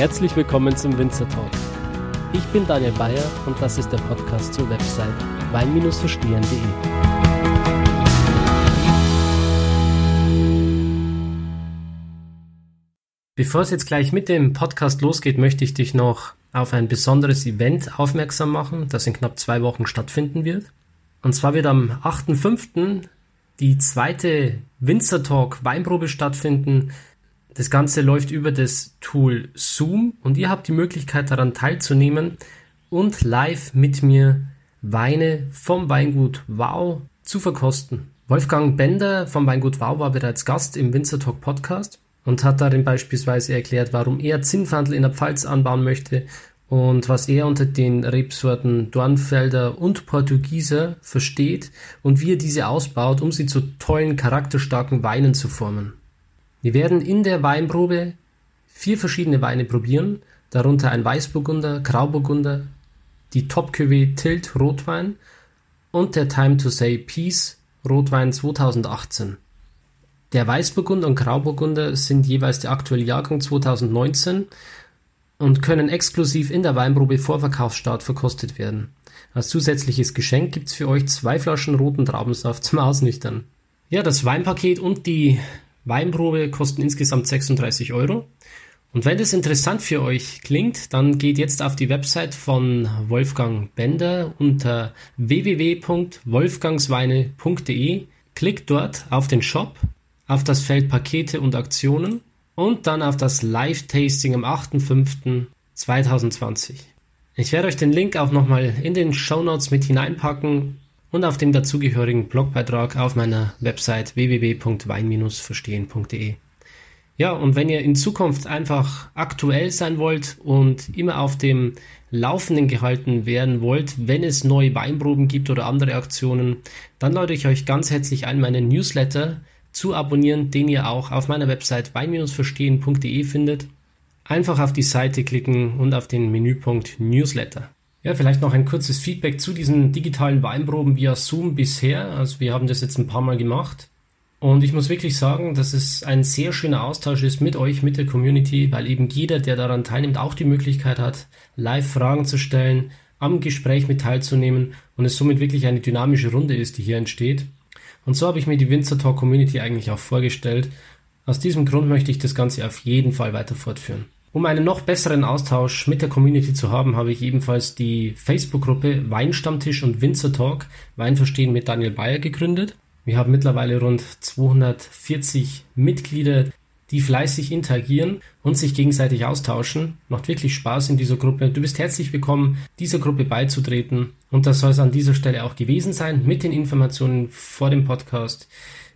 Herzlich willkommen zum Winzer Talk. Ich bin Daniel Bayer und das ist der Podcast zur Website wein-verstehen.de. Bevor es jetzt gleich mit dem Podcast losgeht, möchte ich dich noch auf ein besonderes Event aufmerksam machen, das in knapp zwei Wochen stattfinden wird. Und zwar wird am 8.5. die zweite Winzer Talk Weinprobe stattfinden. Das Ganze läuft über das Tool Zoom und ihr habt die Möglichkeit daran teilzunehmen und live mit mir Weine vom Weingut Wow zu verkosten. Wolfgang Bender vom Weingut Wow war bereits Gast im Winzer Talk Podcast und hat darin beispielsweise erklärt, warum er Zinnfandel in der Pfalz anbauen möchte und was er unter den Rebsorten Dornfelder und Portugieser versteht und wie er diese ausbaut, um sie zu tollen, charakterstarken Weinen zu formen. Wir werden in der Weinprobe vier verschiedene Weine probieren, darunter ein Weißburgunder, Grauburgunder, die Top Cuvée Tilt Rotwein und der Time to Say Peace Rotwein 2018. Der Weißburgunder und Grauburgunder sind jeweils der aktuelle Jahrgang 2019 und können exklusiv in der Weinprobe vor Verkaufsstart verkostet werden. Als zusätzliches Geschenk gibt's für euch zwei Flaschen roten Traubensaft zum Ausnüchtern. Ja, das Weinpaket und die Weinprobe kosten insgesamt 36 Euro. Und wenn das interessant für euch klingt, dann geht jetzt auf die Website von Wolfgang Bender unter www.wolfgangsweine.de, klickt dort auf den Shop auf das Feld Pakete und Aktionen und dann auf das Live-Tasting am 8.5.2020. Ich werde euch den Link auch nochmal in den Show Notes mit hineinpacken und auf dem dazugehörigen Blogbeitrag auf meiner Website www.wein-verstehen.de. Ja, und wenn ihr in Zukunft einfach aktuell sein wollt und immer auf dem Laufenden gehalten werden wollt, wenn es neue Weinproben gibt oder andere Aktionen, dann lade ich euch ganz herzlich ein, meinen Newsletter zu abonnieren, den ihr auch auf meiner Website wein-verstehen.de findet. Einfach auf die Seite klicken und auf den Menüpunkt Newsletter. Ja, vielleicht noch ein kurzes Feedback zu diesen digitalen Weinproben via Zoom bisher. Also wir haben das jetzt ein paar Mal gemacht. Und ich muss wirklich sagen, dass es ein sehr schöner Austausch ist mit euch, mit der Community, weil eben jeder, der daran teilnimmt, auch die Möglichkeit hat, live Fragen zu stellen, am Gespräch mit teilzunehmen und es somit wirklich eine dynamische Runde ist, die hier entsteht. Und so habe ich mir die Winzer Talk Community eigentlich auch vorgestellt. Aus diesem Grund möchte ich das Ganze auf jeden Fall weiter fortführen. Um einen noch besseren Austausch mit der Community zu haben, habe ich ebenfalls die Facebook-Gruppe Weinstammtisch und Winzer Talk Wein verstehen mit Daniel Bayer gegründet. Wir haben mittlerweile rund 240 Mitglieder, die fleißig interagieren und sich gegenseitig austauschen. Macht wirklich Spaß in dieser Gruppe. Du bist herzlich willkommen, dieser Gruppe beizutreten. Und das soll es an dieser Stelle auch gewesen sein mit den Informationen vor dem Podcast.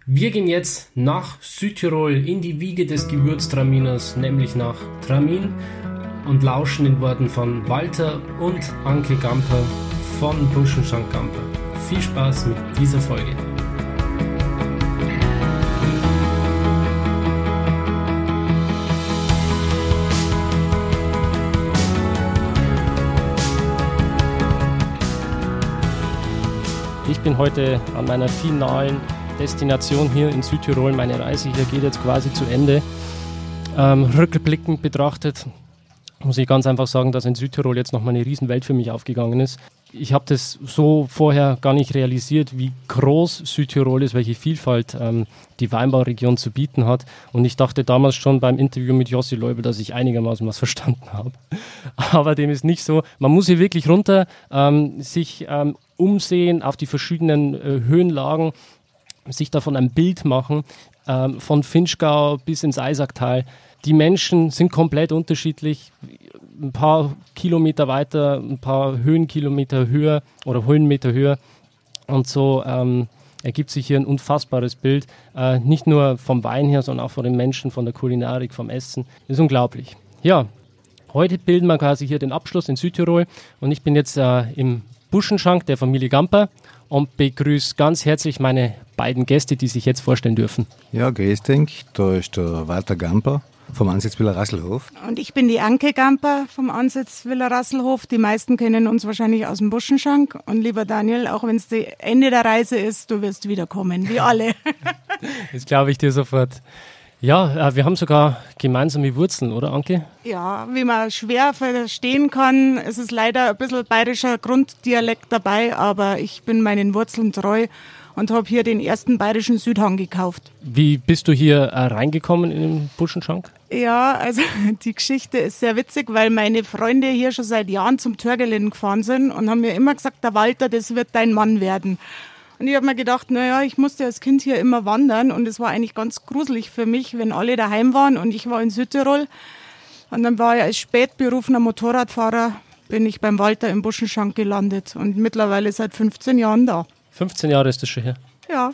Wir gehen jetzt nach Südtirol in die Wiege des Gewürztraminers, nämlich nach Tramin und lauschen den Worten von Walter und Anke Gamper von Buschenschank Gamper. Viel Spaß mit dieser Folge. Ich bin heute an meiner finalen Destination hier in Südtirol. Meine Reise hier geht jetzt quasi zu Ende. Ähm, rückblickend betrachtet muss ich ganz einfach sagen, dass in Südtirol jetzt nochmal eine Riesenwelt für mich aufgegangen ist. Ich habe das so vorher gar nicht realisiert, wie groß Südtirol ist, welche Vielfalt ähm, die Weinbauregion zu bieten hat. Und ich dachte damals schon beim Interview mit Jossi Leubel, dass ich einigermaßen was verstanden habe. Aber dem ist nicht so. Man muss hier wirklich runter ähm, sich ähm, umsehen auf die verschiedenen äh, Höhenlagen sich davon ein Bild machen, ähm, von Finchgau bis ins Eisacktal. Die Menschen sind komplett unterschiedlich. Ein paar Kilometer weiter, ein paar Höhenkilometer höher oder Höhenmeter höher. Und so ähm, ergibt sich hier ein unfassbares Bild. Äh, nicht nur vom Wein her, sondern auch von den Menschen, von der Kulinarik, vom Essen. Ist unglaublich. Ja, heute bilden wir quasi hier den Abschluss in Südtirol. Und ich bin jetzt äh, im Buschenschank der Familie Gamper und begrüße ganz herzlich meine beiden Gäste, die sich jetzt vorstellen dürfen. Ja, grüß dich. Da ist der Walter Gamper vom Ansitz Villa Rasselhof. Und ich bin die Anke Gamper vom Ansitz Villa Rasselhof. Die meisten kennen uns wahrscheinlich aus dem Buschenschank. Und lieber Daniel, auch wenn es das Ende der Reise ist, du wirst wiederkommen, wie alle. das glaube ich dir sofort. Ja, äh, wir haben sogar gemeinsame Wurzeln, oder Anke? Ja, wie man schwer verstehen kann, es ist leider ein bisschen bayerischer Grunddialekt dabei, aber ich bin meinen Wurzeln treu und habe hier den ersten bayerischen Südhang gekauft. Wie bist du hier äh, reingekommen in den Buschenschank? Ja, also die Geschichte ist sehr witzig, weil meine Freunde hier schon seit Jahren zum Törgelin gefahren sind und haben mir immer gesagt, der Walter, das wird dein Mann werden. Und ich habe mir gedacht, naja, ich musste als Kind hier immer wandern und es war eigentlich ganz gruselig für mich, wenn alle daheim waren und ich war in Südtirol. Und dann war ich als spätberufener Motorradfahrer, bin ich beim Walter im Buschenschank gelandet und mittlerweile seit 15 Jahren da. 15 Jahre ist das schon her. Ja,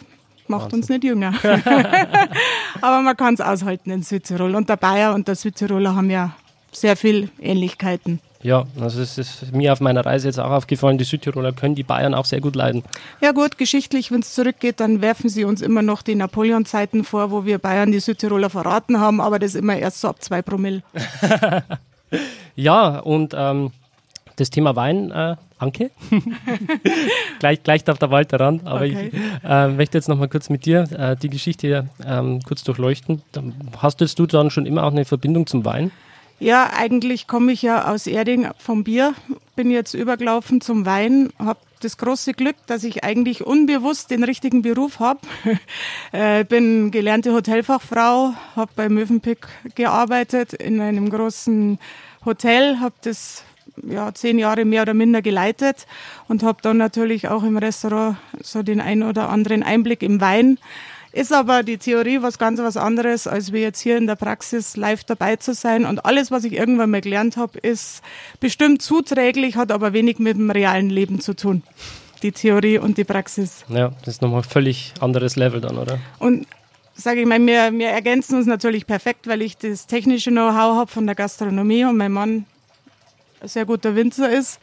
macht Wahnsinn. uns nicht jünger. Aber man kann es aushalten in Südtirol. Und der Bayer und der Südtiroler haben ja sehr viel Ähnlichkeiten. Ja, also es ist mir auf meiner Reise jetzt auch aufgefallen, die Südtiroler können die Bayern auch sehr gut leiden. Ja gut, geschichtlich, wenn es zurückgeht, dann werfen sie uns immer noch die Napoleon-Zeiten vor, wo wir Bayern die Südtiroler verraten haben, aber das immer erst so ab zwei Promille. ja, und ähm, das Thema Wein, äh, Anke, gleich, gleich darf der Walter ran, aber okay. ich äh, möchte jetzt noch mal kurz mit dir äh, die Geschichte ähm, kurz durchleuchten. Hast du dann schon immer auch eine Verbindung zum Wein? Ja, eigentlich komme ich ja aus Erding vom Bier, bin jetzt übergelaufen zum Wein, habe das große Glück, dass ich eigentlich unbewusst den richtigen Beruf habe. äh, bin gelernte Hotelfachfrau, habe bei Mövenpick gearbeitet in einem großen Hotel, habe das ja, zehn Jahre mehr oder minder geleitet und habe dann natürlich auch im Restaurant so den ein oder anderen Einblick im Wein. Ist aber die Theorie was ganz was anderes, als wir jetzt hier in der Praxis live dabei zu sein. Und alles, was ich irgendwann mal gelernt habe, ist bestimmt zuträglich, hat aber wenig mit dem realen Leben zu tun. Die Theorie und die Praxis. Ja, das ist nochmal ein völlig anderes Level dann, oder? Und sage ich mal, wir, wir ergänzen uns natürlich perfekt, weil ich das technische Know-how habe von der Gastronomie und mein Mann sehr guter Winzer ist.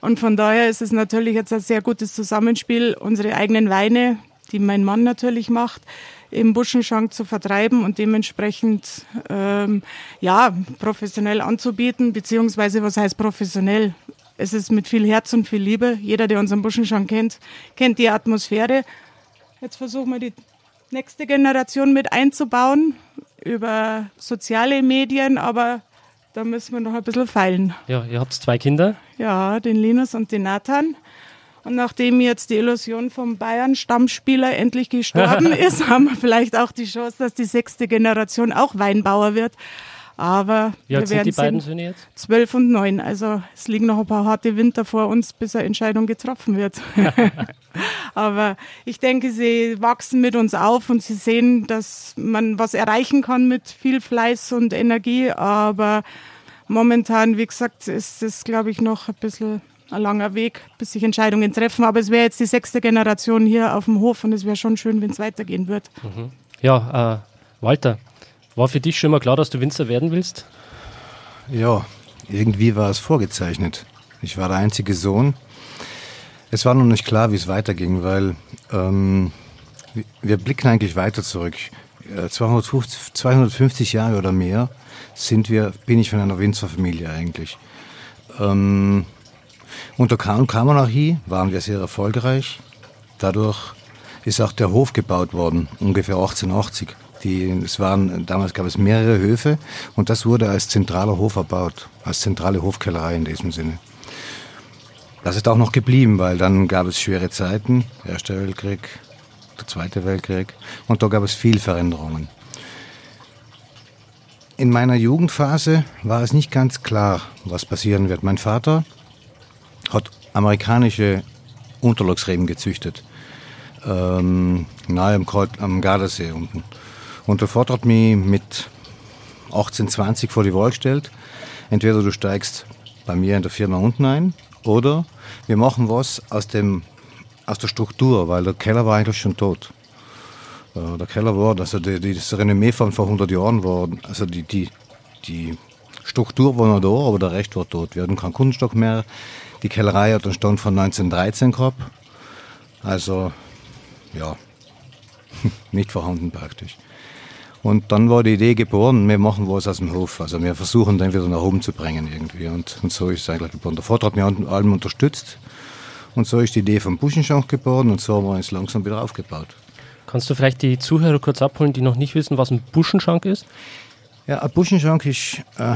Und von daher ist es natürlich jetzt ein sehr gutes Zusammenspiel, unsere eigenen Weine, die mein Mann natürlich macht, im Buschenschank zu vertreiben und dementsprechend ähm, ja professionell anzubieten, beziehungsweise was heißt professionell? Es ist mit viel Herz und viel Liebe. Jeder, der unseren Buschenschank kennt, kennt die Atmosphäre. Jetzt versuchen wir die nächste Generation mit einzubauen über soziale Medien, aber da müssen wir noch ein bisschen feilen. Ja, ihr habt zwei Kinder? Ja, den Linus und den Nathan. Und nachdem jetzt die Illusion vom Bayern-Stammspieler endlich gestorben ist, haben wir vielleicht auch die Chance, dass die sechste Generation auch Weinbauer wird. Aber Wie alt sind die beiden Söhne jetzt? Zwölf und neun. Also es liegen noch ein paar harte Winter vor uns, bis eine Entscheidung getroffen wird. Aber ich denke, sie wachsen mit uns auf und sie sehen, dass man was erreichen kann mit viel Fleiß und Energie. Aber momentan, wie gesagt, ist es, glaube ich, noch ein bisschen ein langer Weg, bis sich Entscheidungen treffen. Aber es wäre jetzt die sechste Generation hier auf dem Hof und es wäre schon schön, wenn es weitergehen wird. Mhm. Ja, äh, Walter, war für dich schon mal klar, dass du Winzer werden willst? Ja, irgendwie war es vorgezeichnet. Ich war der einzige Sohn. Es war noch nicht klar, wie es weiterging, weil ähm, wir blicken eigentlich weiter zurück. 250, äh, 250 Jahre oder mehr sind wir, bin ich von einer Winzerfamilie eigentlich. Ähm, unter Kammerarchie waren wir sehr erfolgreich. Dadurch ist auch der Hof gebaut worden, ungefähr 1880. Die, es waren, damals gab es mehrere Höfe und das wurde als zentraler Hof erbaut, als zentrale Hofkellerei in diesem Sinne. Das ist auch noch geblieben, weil dann gab es schwere Zeiten, Erster Weltkrieg, der Zweite Weltkrieg und da gab es viel Veränderungen. In meiner Jugendphase war es nicht ganz klar, was passieren wird. Mein Vater hat amerikanische Unterlochsreben gezüchtet, ähm, nahe am, am Gardasee unten. Und der Vater hat mich mit 18, 20 vor die Wahl gestellt. Entweder du steigst bei mir in der Firma unten ein oder wir machen was aus, dem, aus der Struktur, weil der Keller war eigentlich schon tot. Äh, der Keller war, also die, die, das Renommee von vor 100 Jahren war, also die, die, die Struktur war noch da, aber der Rest war tot. Wir hatten keinen Kunststock mehr. Die Kellerei hat einen Stand von 1913 gehabt. Also, ja, nicht vorhanden praktisch. Und dann war die Idee geboren, wir machen was aus dem Hof. Also wir versuchen den wieder nach oben zu bringen irgendwie. Und, und so ist es eigentlich geboren. Der Vater hat mich an allem unterstützt. Und so ist die Idee vom Buschenschank geboren und so haben wir uns langsam wieder aufgebaut. Kannst du vielleicht die Zuhörer kurz abholen, die noch nicht wissen, was ein Buschenschank ist? Ja, ein Buschenschank ist äh,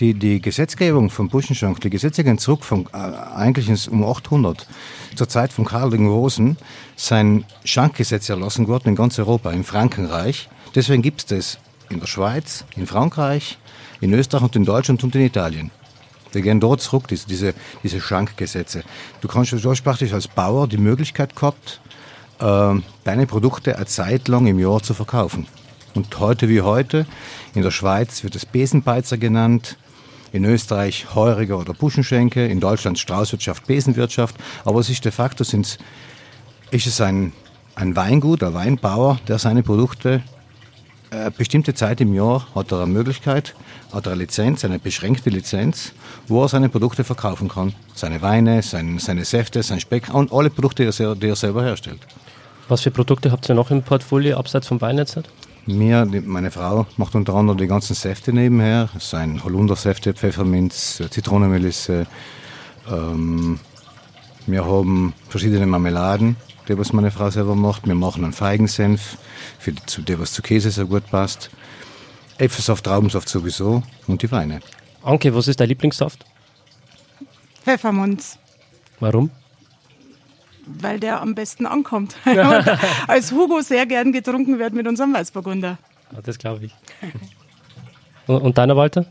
die, die Gesetzgebung vom Buschenschank, die Gesetze gehen zurück von, äh, eigentlich um 800. Zur Zeit von Karl den Großen sein Schankgesetz erlassen worden in ganz Europa, in Frankenreich. Deswegen gibt es das in der Schweiz, in Frankreich, in Österreich und in Deutschland und in Italien. Wir gehen dort zurück, diese, diese, diese Schankgesetze. Du kannst du hast praktisch als Bauer die Möglichkeit gehabt, äh, deine Produkte eine Zeit lang im Jahr zu verkaufen. Und heute wie heute, in der Schweiz wird es Besenbeizer genannt, in Österreich Heuriger oder Buschenschenke, in Deutschland Straußwirtschaft, Besenwirtschaft. Aber es ist de facto sind's, ist es ein, ein Weingut, ein Weinbauer, der seine Produkte eine äh, bestimmte Zeit im Jahr hat er eine Möglichkeit, hat er eine Lizenz, eine beschränkte Lizenz, wo er seine Produkte verkaufen kann. Seine Weine, sein, seine Säfte, sein Speck und alle Produkte, die er, die er selber herstellt. Was für Produkte habt ihr noch im Portfolio, abseits vom Wein jetzt? Mir, meine Frau macht unter anderem die ganzen Säfte nebenher. Es sind Holundersäfte, Pfefferminz, Zitronenmelisse. Ähm, wir haben verschiedene Marmeladen, die was meine Frau selber macht. Wir machen einen Feigensenf, für die, zu dem was zu Käse sehr gut passt. Äpfelsaft, Traubensaft sowieso und die Weine. Anke, was ist dein Lieblingssaft? Pfefferminz. Warum? Weil der am besten ankommt. als Hugo sehr gern getrunken wird mit unserem Weißburgunder. Ja, das glaube ich. Und, deiner Walter?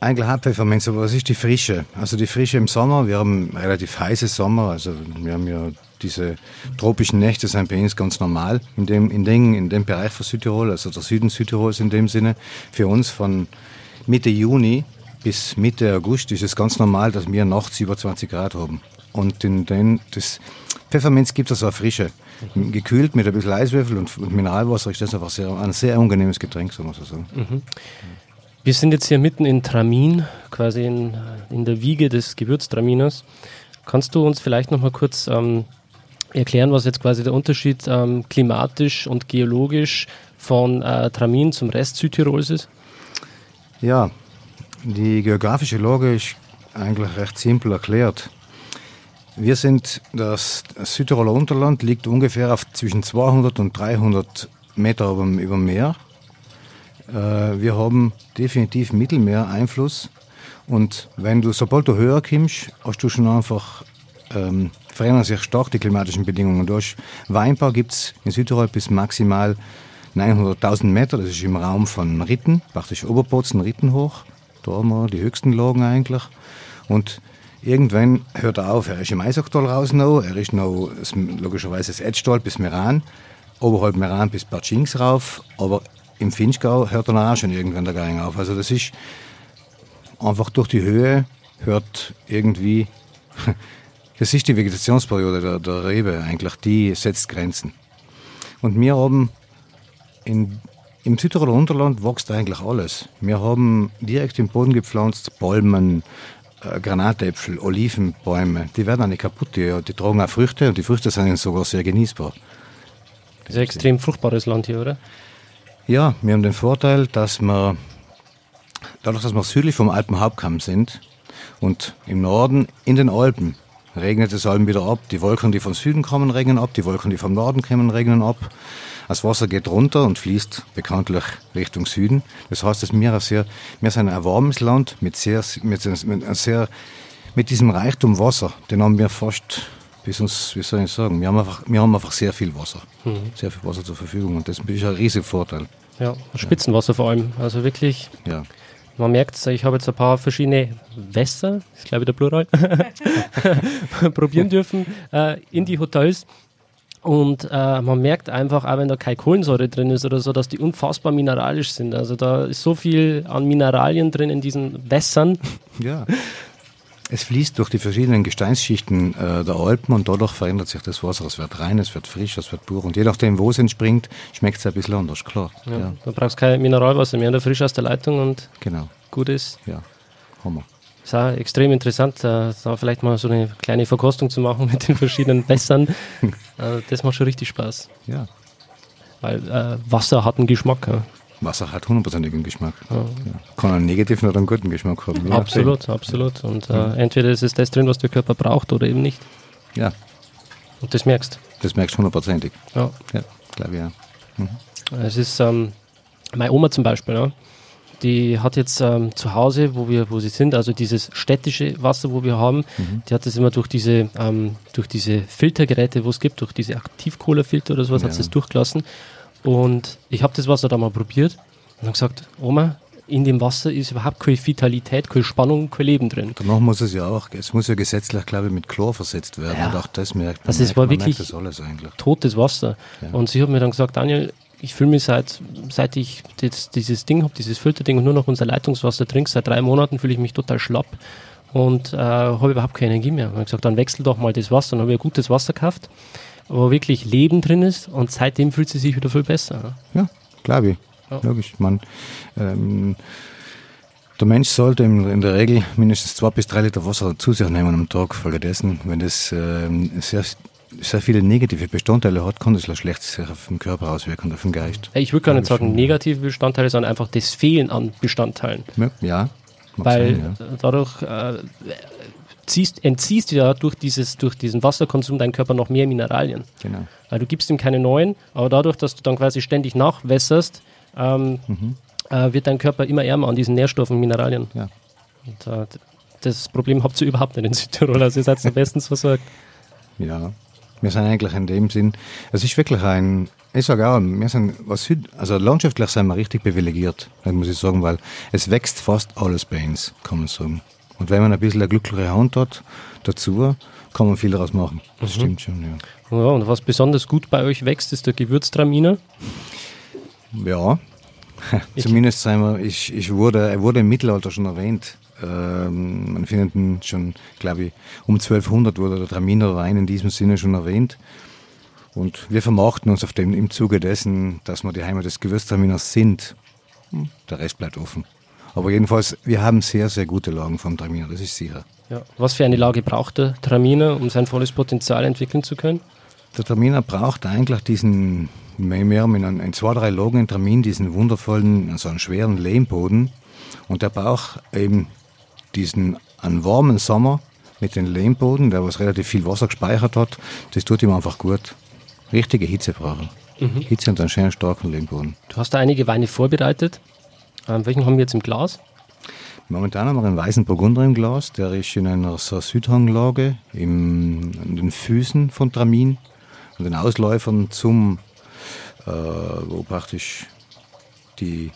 Eigentlich Hauptpfefferminz, aber was ist die Frische? Also die Frische im Sommer, wir haben relativ heiße Sommer, also wir haben ja diese tropischen Nächte sind bei uns ganz normal in dem, in dem, in dem Bereich von Südtirol, also der Süden Südtirols in dem Sinne. Für uns von Mitte Juni bis Mitte August ist es ganz normal, dass wir nachts über 20 Grad haben. Und in den, das, Pfefferminz gibt es auch frische. Gekühlt mit ein bisschen Eiswürfel und, und Mineralwasser ist das einfach sehr, ein sehr angenehmes Getränk, sagen wir so. Mhm. Wir sind jetzt hier mitten in Tramin, quasi in, in der Wiege des Gewürztraminers. Kannst du uns vielleicht noch mal kurz ähm, erklären, was jetzt quasi der Unterschied ähm, klimatisch und geologisch von äh, Tramin zum Rest Südtirols ist? Ja, die geografische Lage ist eigentlich recht simpel erklärt. Wir sind, das Südtiroler Unterland liegt ungefähr auf zwischen 200 und 300 Meter über, über Meer. Äh, wir haben definitiv Mittelmeereinfluss. Und wenn du, sobald du höher kommst, hast du schon einfach, ähm, verändern sich stark die klimatischen Bedingungen. Durch Weinbau gibt es in Südtirol bis maximal 900.000 Meter, das ist im Raum von Ritten, praktisch Oberbozen, Ritten hoch. Da haben wir die höchsten Lagen eigentlich. Und Irgendwann hört er auf. Er ist im Eisachtal raus noch. Er ist noch logischerweise das Edstall bis Meran. Oberhalb Meran bis Batschings rauf. Aber im Finchgau hört er auch schon irgendwann der Gang auf. Also das ist einfach durch die Höhe hört irgendwie, das ist die Vegetationsperiode der, der Rebe eigentlich, die setzt Grenzen. Und wir haben in, im Südtiroler Unterland wächst eigentlich alles. Wir haben direkt im Boden gepflanzt äh, Granatäpfel, Olivenbäume, die werden auch nicht kaputt, die, die tragen auch Früchte und die Früchte sind sogar sehr genießbar. Das ist ein extrem fruchtbares Land hier, oder? Ja, wir haben den Vorteil, dass wir, dadurch, dass wir südlich vom Alpenhauptkamm sind und im Norden in den Alpen regnet es allem wieder ab. Die Wolken, die vom Süden kommen, regnen ab, die Wolken, die vom Norden kommen, regnen ab. Das Wasser geht runter und fließt bekanntlich Richtung Süden. Das heißt, dass wir, sehr, wir sind ein warmes Land mit, sehr, mit, mit, sehr, mit diesem Reichtum Wasser. Den haben wir fast, bis uns, wie soll ich sagen, wir haben einfach, wir haben einfach sehr viel Wasser. Mhm. Sehr viel Wasser zur Verfügung und das ist ein riesiger Vorteil. Ja, Spitzenwasser vor allem. Also wirklich. Ja. Man merkt ich habe jetzt ein paar verschiedene Wässer, ist glaube ich der Plural, probieren dürfen äh, in die Hotels. Und äh, man merkt einfach, auch wenn da keine Kohlensäure drin ist oder so, dass die unfassbar mineralisch sind. Also da ist so viel an Mineralien drin in diesen Wässern. Ja. Es fließt durch die verschiedenen Gesteinsschichten äh, der Alpen und dadurch verändert sich das Wasser. Es wird rein, es wird frisch, es wird pur. Und je nachdem, wo es entspringt, schmeckt es ein bisschen anders, klar. Ja, ja. Da brauchst kein Mineralwasser mehr, frisch aus der Leitung und genau. gut ist. Ja, Hammer. Ist auch extrem interessant, äh, da vielleicht mal so eine kleine Verkostung zu machen mit den verschiedenen Wässern. Äh, das macht schon richtig Spaß. Ja. Weil äh, Wasser hat einen Geschmack. Ja. Wasser hat hundertprozentigen Geschmack. Ja. Kann einen negativen oder einen guten Geschmack haben. Absolut, absolut. Und äh, entweder ist es das drin, was der Körper braucht oder eben nicht. Ja. Und das merkst. Das merkst du hundertprozentig. Ja. Ja, glaube ich, ja. Es ist ähm, meine Oma zum Beispiel, ja, die hat jetzt ähm, zu Hause, wo wir, wo sie sind, also dieses städtische Wasser, wo wir haben, die hat das immer durch diese, ähm, durch diese Filtergeräte, wo es gibt, durch diese Aktivkohlefilter oder sowas, hat sie Ja. es durchgelassen. Und ich habe das Wasser da mal probiert und habe gesagt, Oma, in dem Wasser ist überhaupt keine Vitalität, keine Spannung, kein Leben drin. Danach muss es ja auch, es muss ja gesetzlich, glaube ich, mit Chlor versetzt werden. Ja. Und auch das merkt man. Das ist- merkt, war wirklich- das totes Wasser. Ja. Und sie hat mir dann gesagt, Daniel, ich fühle mich seit, seit ich das, dieses Ding habe, dieses Filterding und nur noch unser Leitungswasser trinke, seit drei Monaten fühle ich mich total schlapp und äh, habe überhaupt keine Energie mehr. Und ich habe gesagt, dann wechsel doch mal das Wasser. Dann habe ich ein gutes Wasser gekauft, wo wirklich Leben drin ist und seitdem fühlt sie sich wieder viel besser. Ja, glaube ich. Ja. Logisch. Man, ähm, der Mensch sollte in, der Regel mindestens zwei bis drei Liter Wasser zu sich nehmen am Tag. Folgedessen, wenn das ähm, sehr, sehr viele negative Bestandteile hat, kann das schlecht sich auf den Körper auswirken, auf den Geist. Ich würde gar nicht sagen negative Bestandteile, sondern einfach das Fehlen an Bestandteilen. Ja, Weil sein, ja. dadurch äh, ziehst, entziehst du ja durch, dieses, durch diesen Wasserkonsum deinen Körper noch mehr Mineralien. Genau. Weil du gibst ihm keine neuen, aber dadurch, dass du dann quasi ständig nachwässerst, ähm, äh, wird dein Körper immer ärmer an diesen Nährstoffen und Mineralien. Ja. Und äh, das Problem habt ihr überhaupt nicht in Südtirol, also ihr seid am bestens versorgt. Ja, wir sind eigentlich in dem Sinn, es ist wirklich ein, ich sage auch, wir sind, was Süd, also landschaftlich sind wir richtig privilegiert, muss ich sagen, weil es wächst fast alles bei uns, kann man sagen. Und wenn man ein bisschen eine glückliche Hand hat, dazu, kann man viel daraus machen. Das stimmt schon, ja. Ja, und was besonders gut bei euch wächst, ist der Gewürztraminer. Ja, zumindest sagen wir, ich, ich wurde, er wurde im Mittelalter schon erwähnt. Ähm, man findet ihn schon, glaube ich, um 1200 wurde der Traminer Wein in diesem Sinne schon erwähnt. Und wir vermarkten uns auf dem, im Zuge dessen, dass wir die Heimat des Gewürztraminers sind. Der Rest bleibt offen. Aber jedenfalls, wir haben sehr, sehr gute Lagen vom Traminer, das ist sicher. Ja. Was für eine Lage braucht der Traminer, um sein volles Potenzial entwickeln zu können? Der Traminer braucht eigentlich diesen, wir haben in, zwei, drei Lagen in Tramin diesen wundervollen, also einen schweren Lehmboden. Und der braucht eben diesen, einen warmen Sommer mit dem Lehmboden, der was relativ viel Wasser gespeichert hat. Das tut ihm einfach gut. Richtige Hitze brauchen. Hitze und einen schönen starken Lehmboden. Du hast da einige Weine vorbereitet. Ähm, welchen haben wir jetzt im Glas? Momentan haben wir einen weißen Burgunder im Glas, der ist in einer so Südhanglage im, an den Füßen von Tramin, an den Ausläufern zum, äh, wo praktisch die,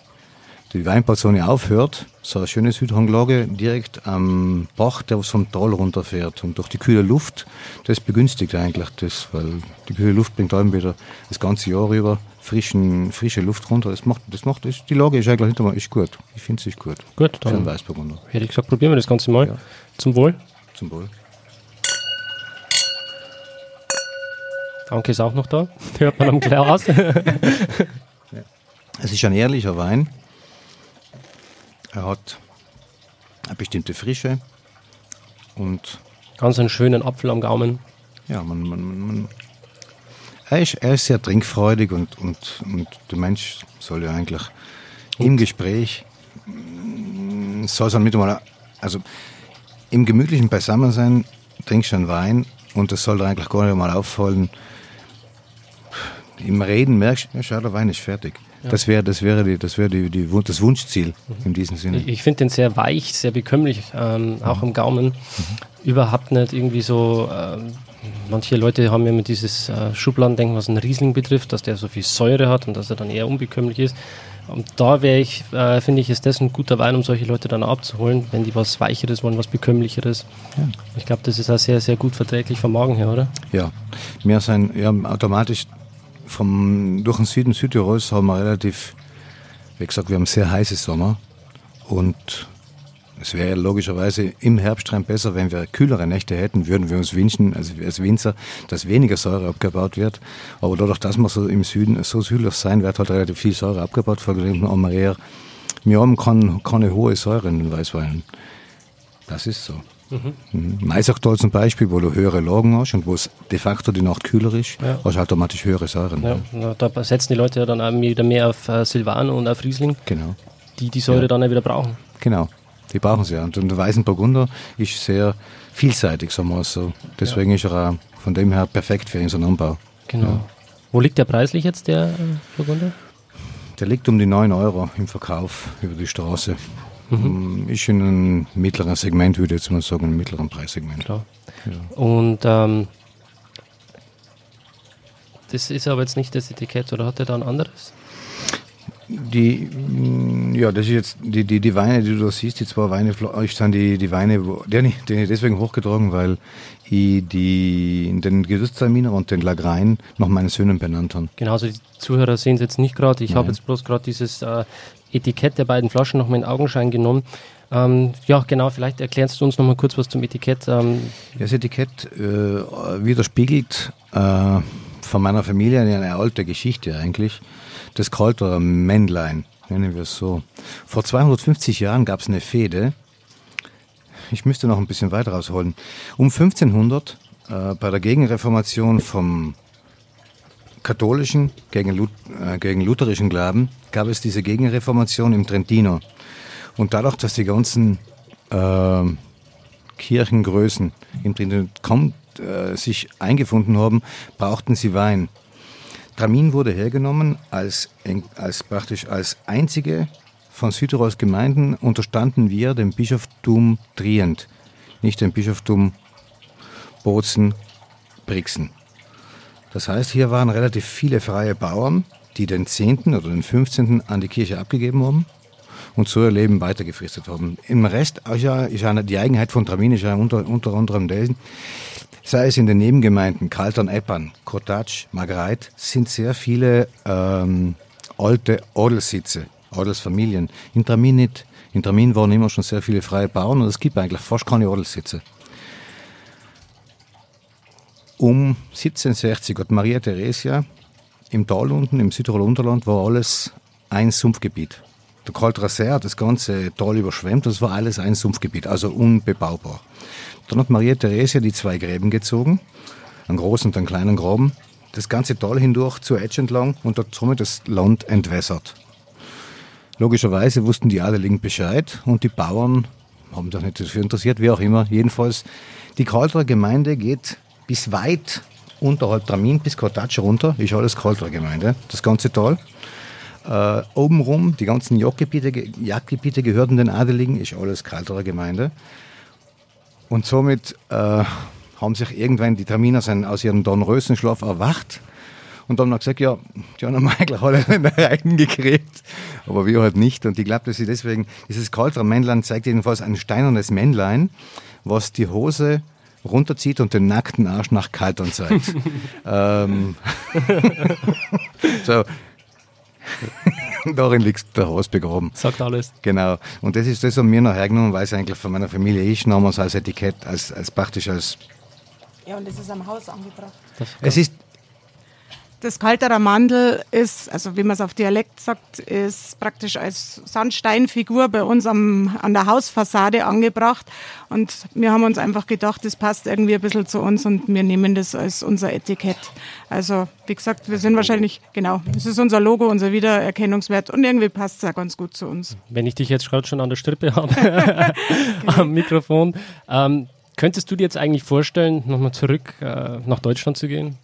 die Weinbauzone aufhört. So eine schöne Südhanglage direkt am Bach, der vom Tal runterfährt. Und durch die kühle Luft, das begünstigt eigentlich das, weil die kühle Luft bringt einem wieder das ganze Jahr über frischen, frische Luft runter. Das macht, das macht, das, die Lage ist eigentlich hinter mir, ist gut. Ich finde es ist gut. Gut, dann Weißburgunder. hätte ich gesagt, probieren wir das Ganze mal. Ja. Zum Wohl. Zum Wohl. Danke ist auch noch da. Hört man am Glas. Es ist ein ehrlicher Wein. Er hat eine bestimmte Frische und Ganz einen schönen Apfel am Gaumen. ja, man, man, man, er, ist, er ist sehr trinkfreudig und, und, und der Mensch soll ja eigentlich im Gespräch mm, soll es dann mit mal, also im gemütlichen Beisammensein trinkst du einen Wein und das soll dir eigentlich gar nicht mal auffallen. Im Reden merkst du, ja, schau, der Wein ist fertig. Das wäre das wäre die, das wäre die, die, das Wunschziel in diesem Sinne. Ich, ich finde den sehr weich, sehr bekömmlich, ähm, auch am Gaumen. Überhaupt nicht irgendwie so. Ähm, manche Leute haben ja immer dieses äh, Schubladendenken, was einen Riesling betrifft, dass der so viel Säure hat und dass er dann eher unbekömmlich ist. Und da wäre ich, äh, finde ich, ist das ein guter Wein, um solche Leute dann abzuholen, wenn die was Weicheres wollen, was Bekömmlicheres. Ich glaube, das ist auch sehr, sehr gut verträglich vom Magen her, oder? Ja, wir sind ja, automatisch vom, durch den Süden Südtirols haben wir relativ, wie gesagt, wir haben sehr heiße Sommer und es wäre logischerweise im Herbst rein besser, wenn wir kühlere Nächte hätten, würden wir uns wünschen, also als Winzer, dass weniger Säure abgebaut wird. Aber dadurch, dass wir so im Süden so südlich sein, wird halt relativ viel Säure abgebaut, verglichen mit Amarier. Wir haben keine, keine hohe Säure in den Weißweinen. Das ist so. Mhm. Maisachtal zum Beispiel, wo du höhere Lagen hast und wo es de facto die Nacht kühler ist, Ja. hast du automatisch höhere Säuren. Ja, na, da setzen die Leute ja dann auch wieder mehr auf äh, Silvaner und auf Riesling, Genau, die die Säure Ja. dann auch wieder brauchen. genau. Die brauchen sie ja. Und der Weißen Burgunder ist sehr vielseitig, sagen wir es so. Deswegen ist er auch von dem her perfekt für unseren Anbau. Genau. Ja. Wo liegt der preislich jetzt, der äh, Burgunder? Der liegt um die 9 Euro im Verkauf über die Straße. Mhm. Ist in einem mittleren Segment, würde ich jetzt mal sagen, einem mittleren Preissegment. Klar. Ja. Und ähm, das ist aber jetzt nicht das Etikett, oder hat er da ein anderes? Die, mm, ja, das ist jetzt die, die, die Weine, die du da siehst, die zwei Weine, ich sind die, die Weine, wo, die, die ich deswegen hochgetragen, weil ich die, den Gewürztraminer und den Lagrein nach meinen Söhnen benannt habe. Genau, also die Zuhörer sehen es jetzt nicht gerade. Ich habe jetzt bloß gerade dieses äh, Etikett der beiden Flaschen noch mal in Augenschein genommen. Ähm, ja, genau, vielleicht erklärst du uns noch mal kurz was zum Etikett. Ähm. Das Etikett äh, widerspiegelt äh, von meiner Familie eine alte Geschichte eigentlich. Das Kalterer Männlein, nennen wir es so. Vor 250 Jahren gab es eine Fehde. Ich müsste noch ein bisschen weiter ausholen. Um 1500 äh, bei der Gegenreformation vom katholischen gegen, Luth äh, gegen lutherischen Glauben gab es diese Gegenreformation im Trentino. Und dadurch, dass die ganzen äh, Kirchengrößen im Trentino kaum äh, sich eingefunden haben, brauchten sie Wein. Tramin wurde hergenommen als, als praktisch als einzige von Südtirols Gemeinden unterstanden wir dem Bischoftum Trient, nicht dem Bischoftum Bozen, Brixen. Das heißt, hier waren relativ viele freie Bauern, die den 10. oder den 15. an die Kirche abgegeben haben und so ihr Leben weitergefristet haben. Im Rest ist ja, die Eigenheit von Tramin ist ja unter, unter anderem dessen, sei es in den Nebengemeinden Kaltern, Eppern, Kotatsch, Margreit, sind sehr viele ähm, alte Adelssitze, Adelsfamilien. In Tramin nicht. In Tramin waren immer schon sehr viele freie Bauern und es gibt eigentlich fast keine Adelssitze. Um 1760 hat Maria Theresia im Tal unten, im Südtirol Unterland, war alles ein Sumpfgebiet. Der Kaltrasser hat das ganze Tal überschwemmt, das war alles ein Sumpfgebiet, also unbebaubar. Dann hat Maria Theresia die zwei Gräben gezogen, einen großen und einen kleinen Graben, das ganze Tal hindurch zur Edge entlang und hat somit das Land entwässert. Logischerweise wussten die Adeligen Bescheid und die Bauern haben sich nicht dafür interessiert, wie auch immer. Jedenfalls, die Kalterer Gemeinde geht bis weit unterhalb Tramin bis Kortatsch runter, ist alles Kalterer Gemeinde, das ganze Tal. Äh, obenrum, die ganzen Jagdgebiete, Jagdgebiete gehörten den Adeligen, ist alles Kalterer Gemeinde. Und somit äh, haben sich irgendwann die Terminer aus ihrem Dornröschenschlaf erwacht und dann haben gesagt, ja, haben eigentlich alle in der Reihen gekriegt, aber wir halt nicht. Und ich glaube, dass sie deswegen, dieses Kalter Männlein zeigt jedenfalls ein steinernes Männlein, was die Hose runterzieht und den nackten Arsch nach Kaltern zeigt. ähm, so, Darin liegt der Haus begraben. Sagt alles. Genau. Und das ist das, was mir noch hergenommen, weil es eigentlich von meiner Familie ist, damals als Etikett, als, als praktisch als. Ja, und das ist am Haus angebracht. Es ist, das Kalterer Mandel ist, also wie man es auf Dialekt sagt, ist praktisch als Sandsteinfigur bei uns am, an der Hausfassade angebracht. Und wir haben uns einfach gedacht, das passt irgendwie ein bisschen zu uns und wir nehmen das als unser Etikett. Also wie gesagt, wir sind wahrscheinlich, genau, es ist unser Logo, unser Wiedererkennungswert und irgendwie passt es auch ganz gut zu uns. Wenn ich dich jetzt gerade schon an der Strippe habe, am Mikrofon, ähm, könntest du dir jetzt eigentlich vorstellen, nochmal zurück äh, nach Deutschland zu gehen?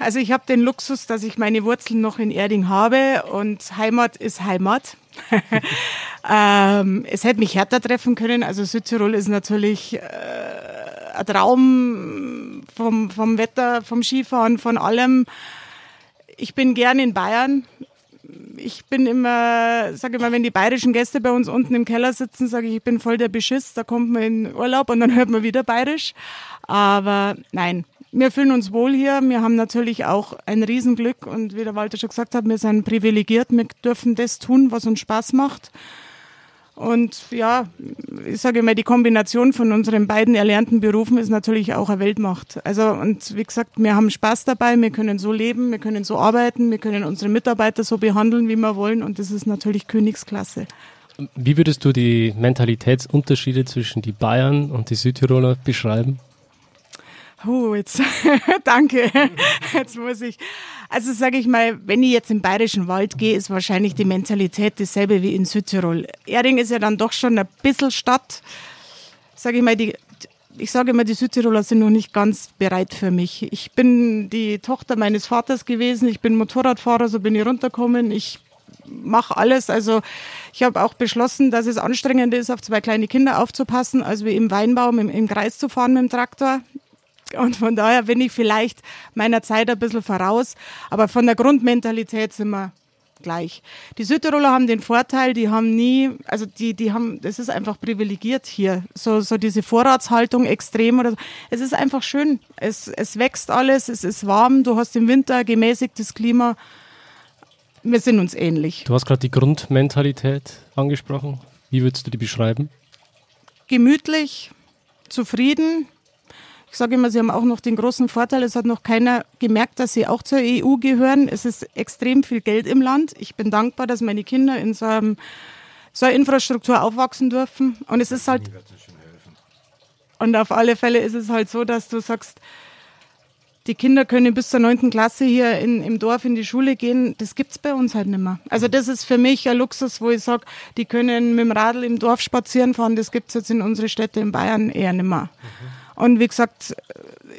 Also ich habe den Luxus, dass ich meine Wurzeln noch in Erding habe und Heimat ist Heimat. ähm, es hätte mich härter treffen können. Also Südtirol ist natürlich äh, ein Traum vom, vom Wetter, vom Skifahren, von allem. Ich bin gern in Bayern. Ich bin immer, sage immer, wenn die bayerischen Gäste bei uns unten im Keller sitzen, sage ich, ich bin voll der Beschiss. Da kommt man in Urlaub und dann hört man wieder bayerisch. Aber nein, wir fühlen uns wohl hier. Wir haben natürlich auch ein Riesenglück und wie der Walter schon gesagt hat, wir sind privilegiert. Wir dürfen das tun, was uns Spaß macht. Und ja, ich sage immer, die Kombination von unseren beiden erlernten Berufen ist natürlich auch eine Weltmacht. Also, und wie gesagt, wir haben Spaß dabei, wir können so leben, wir können so arbeiten, wir können unsere Mitarbeiter so behandeln, wie wir wollen und das ist natürlich Königsklasse. Wie würdest du die Mentalitätsunterschiede zwischen die Bayern und die Südtiroler beschreiben? Oh, jetzt, danke. Jetzt muss ich. Also sage ich mal, wenn ich jetzt im Bayerischen Wald gehe, ist wahrscheinlich die Mentalität dieselbe wie in Südtirol. Erding ist ja dann doch schon ein bisschen Stadt. Sage ich mal, die, ich sage immer, die Südtiroler sind noch nicht ganz bereit für mich. Ich bin die Tochter meines Vaters gewesen, ich bin Motorradfahrer, so bin ich runtergekommen. Ich mache alles. Also ich habe auch beschlossen, dass es anstrengend ist, auf zwei kleine Kinder aufzupassen, als wie im Weinbaum im, im Kreis zu fahren mit dem Traktor. Und von daher bin ich vielleicht meiner Zeit ein bisschen voraus. Aber von der Grundmentalität sind wir gleich. Die Südtiroler haben den Vorteil, die haben nie, also die, die haben, das ist einfach privilegiert hier. So, so diese Vorratshaltung extrem oder so. Es ist einfach schön. Es, es wächst alles, es ist warm, du hast im Winter gemäßigtes Klima. Wir sind uns ähnlich. Du hast gerade die Grundmentalität angesprochen. Wie würdest du die beschreiben? Gemütlich, zufrieden, ich sage immer, sie haben auch noch den großen Vorteil, es hat noch keiner gemerkt, dass sie auch zur EU gehören. Es ist extrem viel Geld im Land. Ich bin dankbar, dass meine Kinder in so, einem, so einer Infrastruktur aufwachsen dürfen. Und es ist halt. Und auf alle Fälle ist es halt so, dass du sagst, die Kinder können bis zur neunten Klasse hier in, im Dorf in die Schule gehen. Das gibt es bei uns halt nicht mehr. Also das ist für mich ein Luxus, wo ich sage, die können mit dem Radl im Dorf spazieren fahren. Das gibt es jetzt in unsere Städte in Bayern eher nicht mehr. Mhm. Und wie gesagt,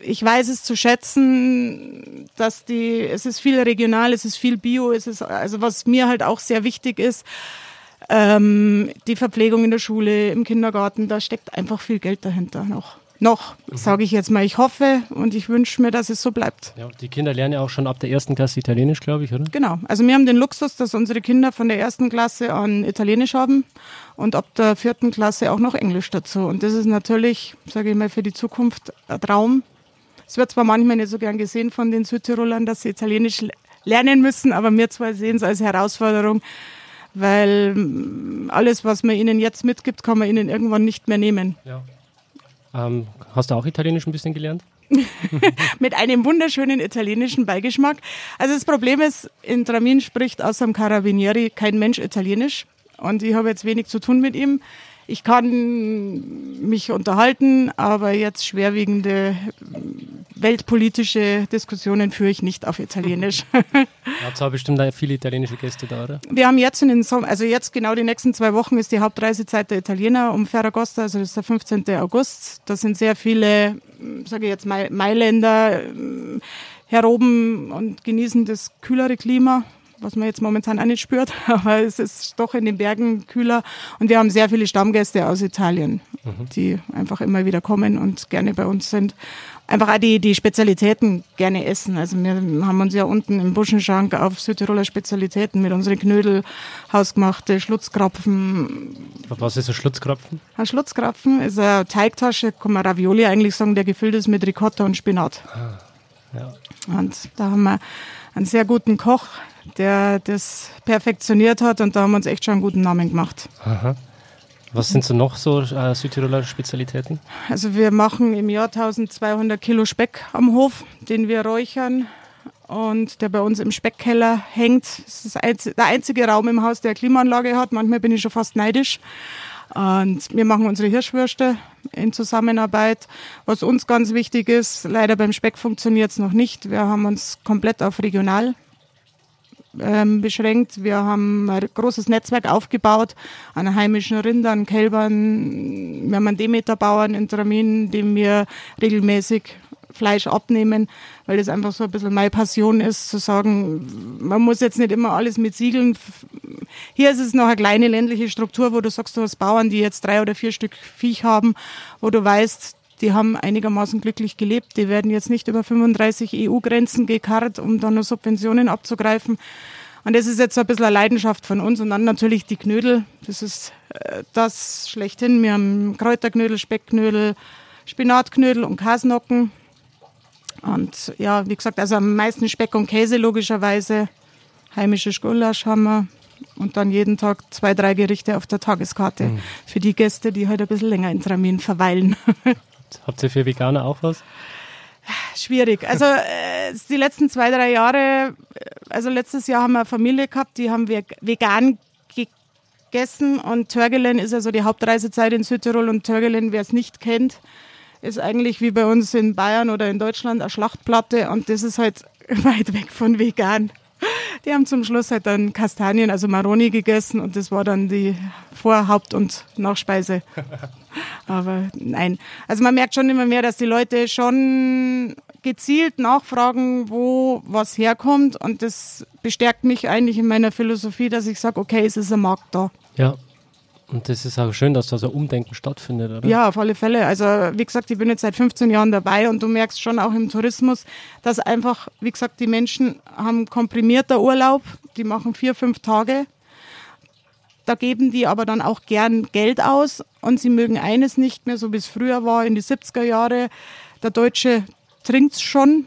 ich weiß es zu schätzen, dass die, es ist viel regional, es ist viel Bio, es ist, also was mir halt auch sehr wichtig ist, ähm, die Verpflegung in der Schule, im Kindergarten, da steckt einfach viel Geld dahinter noch noch, mhm. sage ich jetzt mal. Ich hoffe und ich wünsche mir, dass es so bleibt. Ja, die Kinder lernen ja auch schon ab der ersten Klasse Italienisch, glaube ich, oder? Genau. Also wir haben den Luxus, dass unsere Kinder von der ersten Klasse an Italienisch haben und ab der vierten Klasse auch noch Englisch dazu. Und das ist natürlich, sage ich mal, für die Zukunft ein Traum. Es wird zwar manchmal nicht so gern gesehen von den Südtirolern, dass sie Italienisch lernen müssen, aber wir zwei sehen es als Herausforderung, weil mm, alles, was man ihnen jetzt mitgibt, kann man ihnen irgendwann nicht mehr nehmen. Ja. Ähm, hast du auch Italienisch ein bisschen gelernt? Mit einem wunderschönen italienischen Beigeschmack. Also das Problem ist, in Tramin spricht außer dem Carabinieri kein Mensch Italienisch. Und ich habe jetzt wenig zu tun mit ihm. Ich kann mich unterhalten, aber jetzt schwerwiegende weltpolitische Diskussionen führe ich nicht auf Italienisch. Habt ihr bestimmt viele italienische Gäste da, oder? Wir haben jetzt in den Sommer, also jetzt genau die nächsten zwei Wochen ist die Hauptreisezeit der Italiener um Ferragosta, also das ist der 15. August. Da sind sehr viele, sage ich jetzt Mailänder heroben und genießen das kühlere Klima was man jetzt momentan auch nicht spürt, aber es ist doch in den Bergen kühler und wir haben sehr viele Stammgäste aus Italien, mhm. die einfach immer wieder kommen und gerne bei uns sind. Einfach auch die, die Spezialitäten gerne essen. Also wir haben uns ja unten im Buschenschank auf Südtiroler Spezialitäten mit unseren Knödel, hausgemachte Schlutzkrapfen. Was ist ein Schlutzkrapfen? Ein Schlutzkrapfen ist eine Teigtasche, kann man Ravioli eigentlich sagen, der gefüllt ist mit Ricotta und Spinat. Ah, ja. Und da haben wir einen sehr guten Koch, der das perfektioniert hat und da haben wir uns echt schon einen guten Namen gemacht. Aha. Was sind so noch so äh, Südtiroler Spezialitäten? Also wir machen im Jahr 1200 Kilo Speck am Hof, den wir räuchern und der bei uns im Speckkeller hängt. Das ist der einzige Raum im Haus, der Klimaanlage hat. Manchmal bin ich schon fast neidisch. Und wir machen unsere Hirschwürste in Zusammenarbeit. Was uns ganz wichtig ist, leider beim Speck funktioniert es noch nicht. Wir haben uns komplett auf regional ähm, beschränkt. Wir haben ein großes Netzwerk aufgebaut an heimischen Rindern, Kälbern. Wir haben einen Demeterbauern in Tramin, dem wir regelmäßig Fleisch abnehmen, weil das einfach so ein bisschen meine Passion ist, zu sagen, man muss jetzt nicht immer alles mit Siegeln. Hier ist es noch eine kleine ländliche Struktur, wo du sagst, du hast Bauern, die jetzt drei oder vier Stück Viech haben, wo du weißt, die haben einigermaßen glücklich gelebt. Die werden jetzt nicht über 35 EU-Grenzen gekarrt, um dann nur Subventionen abzugreifen. Und das ist jetzt so ein bisschen eine Leidenschaft von uns. Und dann natürlich die Knödel. Das ist äh, das schlechthin. Wir haben Kräuterknödel, Speckknödel, Spinatknödel und Kasnocken. Und ja, wie gesagt, also am meisten Speck und Käse logischerweise. Heimische Gulasch haben wir. Und dann jeden Tag zwei, drei Gerichte auf der Tageskarte mhm. für die Gäste, die heute halt ein bisschen länger in Tramin verweilen. Habt ihr für Veganer auch was? Schwierig. Also äh, die letzten zwei, drei Jahre, äh, also letztes Jahr haben wir eine Familie gehabt, die haben wir vegan gegessen und Törgelen ist also die Hauptreisezeit in Südtirol und Törgelen, wer es nicht kennt, ist eigentlich wie bei uns in Bayern oder in Deutschland eine Schlachtplatte und das ist halt weit weg von vegan. Die haben zum Schluss halt dann Kastanien, also Maroni gegessen und das war dann die Vor-, Haupt- und Nachspeise. Aber nein. Also man merkt schon immer mehr, dass die Leute schon gezielt nachfragen, wo was herkommt. Und das bestärkt mich eigentlich in meiner Philosophie, dass ich sage, okay, es ist ein Markt da. Ja. Und das ist auch schön, dass da so Umdenken stattfindet, oder? Ja, auf alle Fälle. Also, wie gesagt, ich bin jetzt seit 15 Jahren dabei und du merkst schon auch im Tourismus, dass einfach, wie gesagt, die Menschen haben komprimierter Urlaub, die machen vier, fünf Tage. Da geben die aber dann auch gern Geld aus und sie mögen eines nicht mehr, so wie es früher war, in die 70er Jahre. Der Deutsche trinkt es schon,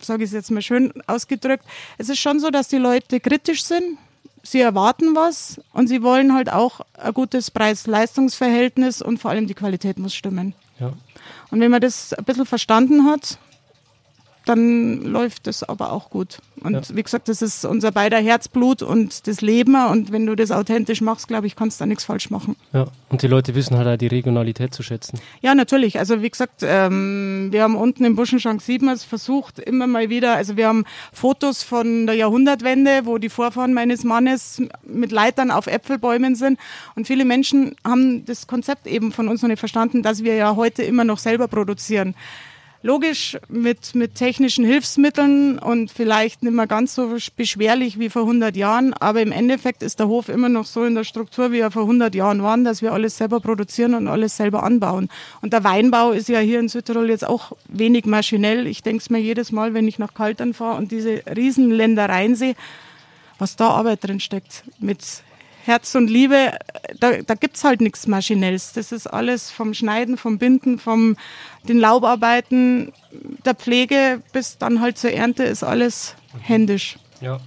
sage ich es jetzt mal schön ausgedrückt. Es ist schon so, dass die Leute kritisch sind. Sie erwarten was und sie wollen halt auch ein gutes Preis-Leistungs-Verhältnis und vor allem die Qualität muss stimmen. Ja. Und wenn man das ein bisschen verstanden hat, dann läuft es aber auch gut. Und ja. wie gesagt, das ist unser beider Herzblut und das Leben. Und wenn du das authentisch machst, glaube ich, kannst du da nichts falsch machen. Ja, und die Leute wissen halt auch die Regionalität zu schätzen. Ja, natürlich. Also wie gesagt, ähm, wir haben unten im Buschenschank 7 es versucht, immer mal wieder, also wir haben Fotos von der Jahrhundertwende, wo die Vorfahren meines Mannes mit Leitern auf Äpfelbäumen sind. Und viele Menschen haben das Konzept eben von uns noch nicht verstanden, dass wir ja heute immer noch selber produzieren. Logisch mit, mit technischen Hilfsmitteln und vielleicht nicht mehr ganz so beschwerlich wie vor 100 Jahren, aber im Endeffekt ist der Hof immer noch so in der Struktur, wie er vor 100 Jahren war, dass wir alles selber produzieren und alles selber anbauen. Und der Weinbau ist ja hier in Südtirol jetzt auch wenig maschinell. Ich denke es mir jedes Mal, wenn ich nach Kaltern fahre und diese riesen Ländereien sehe, was da Arbeit drin steckt mit Herz und Liebe, da, da gibt es halt nichts Maschinelles. Das ist alles vom Schneiden, vom Binden, vom den Laubarbeiten, der Pflege bis dann halt zur Ernte ist alles händisch. Ja.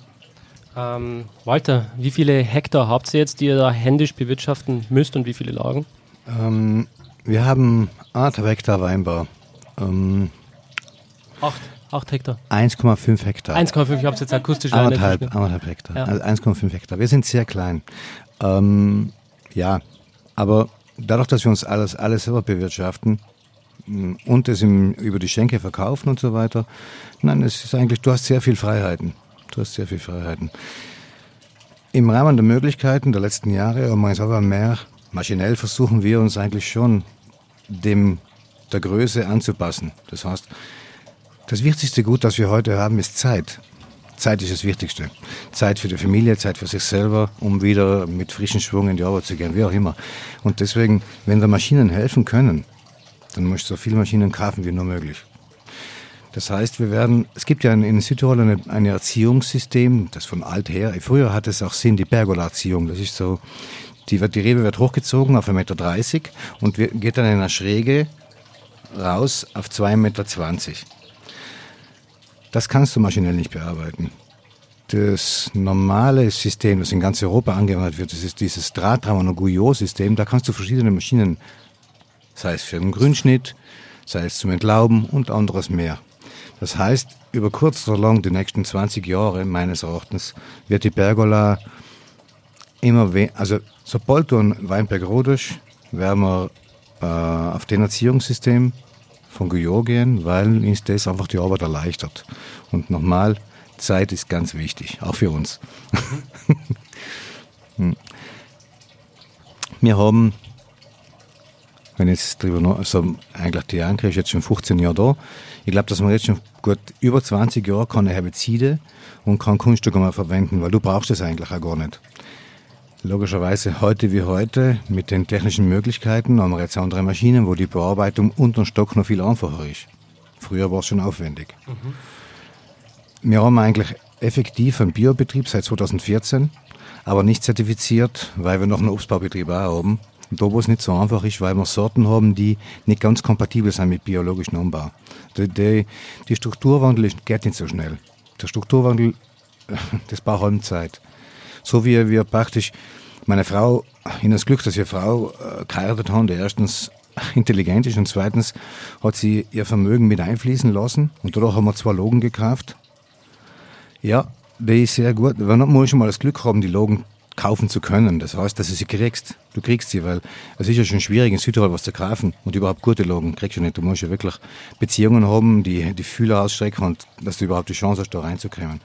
Ähm, Walter, wie viele Hektar habt ihr jetzt, die ihr da händisch bewirtschaften müsst und wie viele Lagen? Ähm, wir haben 8 Hektar Weinbau. Ähm, acht. 8 Hektar. 1,5 Hektar. 1,5, ich habe es jetzt akustisch Anderthalb, anderthalb Hektar. Ja. Also 1,5 Hektar. Wir sind sehr klein. Ähm, ja, aber dadurch, dass wir uns alles, alles selber bewirtschaften und es im, über die Schenke verkaufen und so weiter, nein, es ist eigentlich, du hast sehr viel Freiheiten. Du hast sehr viel Freiheiten. Im Rahmen der Möglichkeiten der letzten Jahre, man ist aber mehr, maschinell versuchen wir uns eigentlich schon dem der Größe anzupassen. Das heißt, das wichtigste Gut, das wir heute haben, ist Zeit. Zeit ist das Wichtigste. Zeit für die Familie, Zeit für sich selber, um wieder mit frischem Schwung in die Arbeit zu gehen, wie auch immer. Und deswegen, wenn da Maschinen helfen können, dann muss so viele Maschinen kaufen wie nur möglich. Das heißt, wir werden, es gibt ja in Südtirol ein, ein Erziehungssystem, das von alt her, früher hat es auch Sinn, die Pergola-Erziehung. Das ist so, die, wird, die Rebe wird hochgezogen auf 1,30 Meter und geht dann in einer Schräge raus auf 2,20 Meter. Das kannst du maschinell nicht bearbeiten. Das normale System, das in ganz Europa angewandt wird, das ist dieses Drahtraum- und Guyot-System. Da kannst du verschiedene Maschinen, sei es für den Grünschnitt, sei es zum Entlauben und anderes mehr. Das heißt, über kurz oder lang, die nächsten 20 Jahre meines Erachtens, wird die Pergola immer weniger, also sobald du ein Weinberg rodest, werden wir äh, auf den Erziehungssystem von Guyot gehen, weil uns das einfach die Arbeit erleichtert. Und nochmal, Zeit ist ganz wichtig, auch für uns. Hm. Wir haben, wenn jetzt drüber noch, also eigentlich die Anke ist jetzt schon 15 Jahre da. Ich glaube, dass man jetzt schon gut über 20 Jahre keine Herbizide und kein Kunststück mehr verwenden, weil du brauchst es eigentlich auch gar nicht. Logischerweise heute wie heute mit den technischen Möglichkeiten haben wir jetzt andere Maschinen, wo die Bearbeitung unter dem Stock noch viel einfacher ist. Früher war es schon aufwendig. Mhm. Wir haben eigentlich effektiv einen Biobetrieb seit 2014, aber nicht zertifiziert, weil wir noch einen Obstbaubetrieb auch haben. Und da, wo es nicht so einfach ist, weil wir Sorten haben, die nicht ganz kompatibel sind mit biologischem Anbau. Die, die, die Strukturwandel geht nicht so schnell. Der Strukturwandel, das braucht halt Zeit. So wie wir praktisch, meine Frau, in das Glück, dass ihre Frau äh, geheiratet haben, die erstens intelligent ist und zweitens hat sie ihr Vermögen mit einfließen lassen und dadurch haben wir zwei Logen gekauft. Ja, die ist sehr gut. Man muss schon mal das Glück haben, die Logen kaufen zu können. Das heißt, dass du sie kriegst. Du kriegst sie, weil es ist ja schon schwierig, in Südtirol was zu kaufen und überhaupt gute Logen kriegst du nicht. Du musst ja wirklich Beziehungen haben, die die Fühler ausstrecken und dass du überhaupt die Chance hast, da reinzukommen.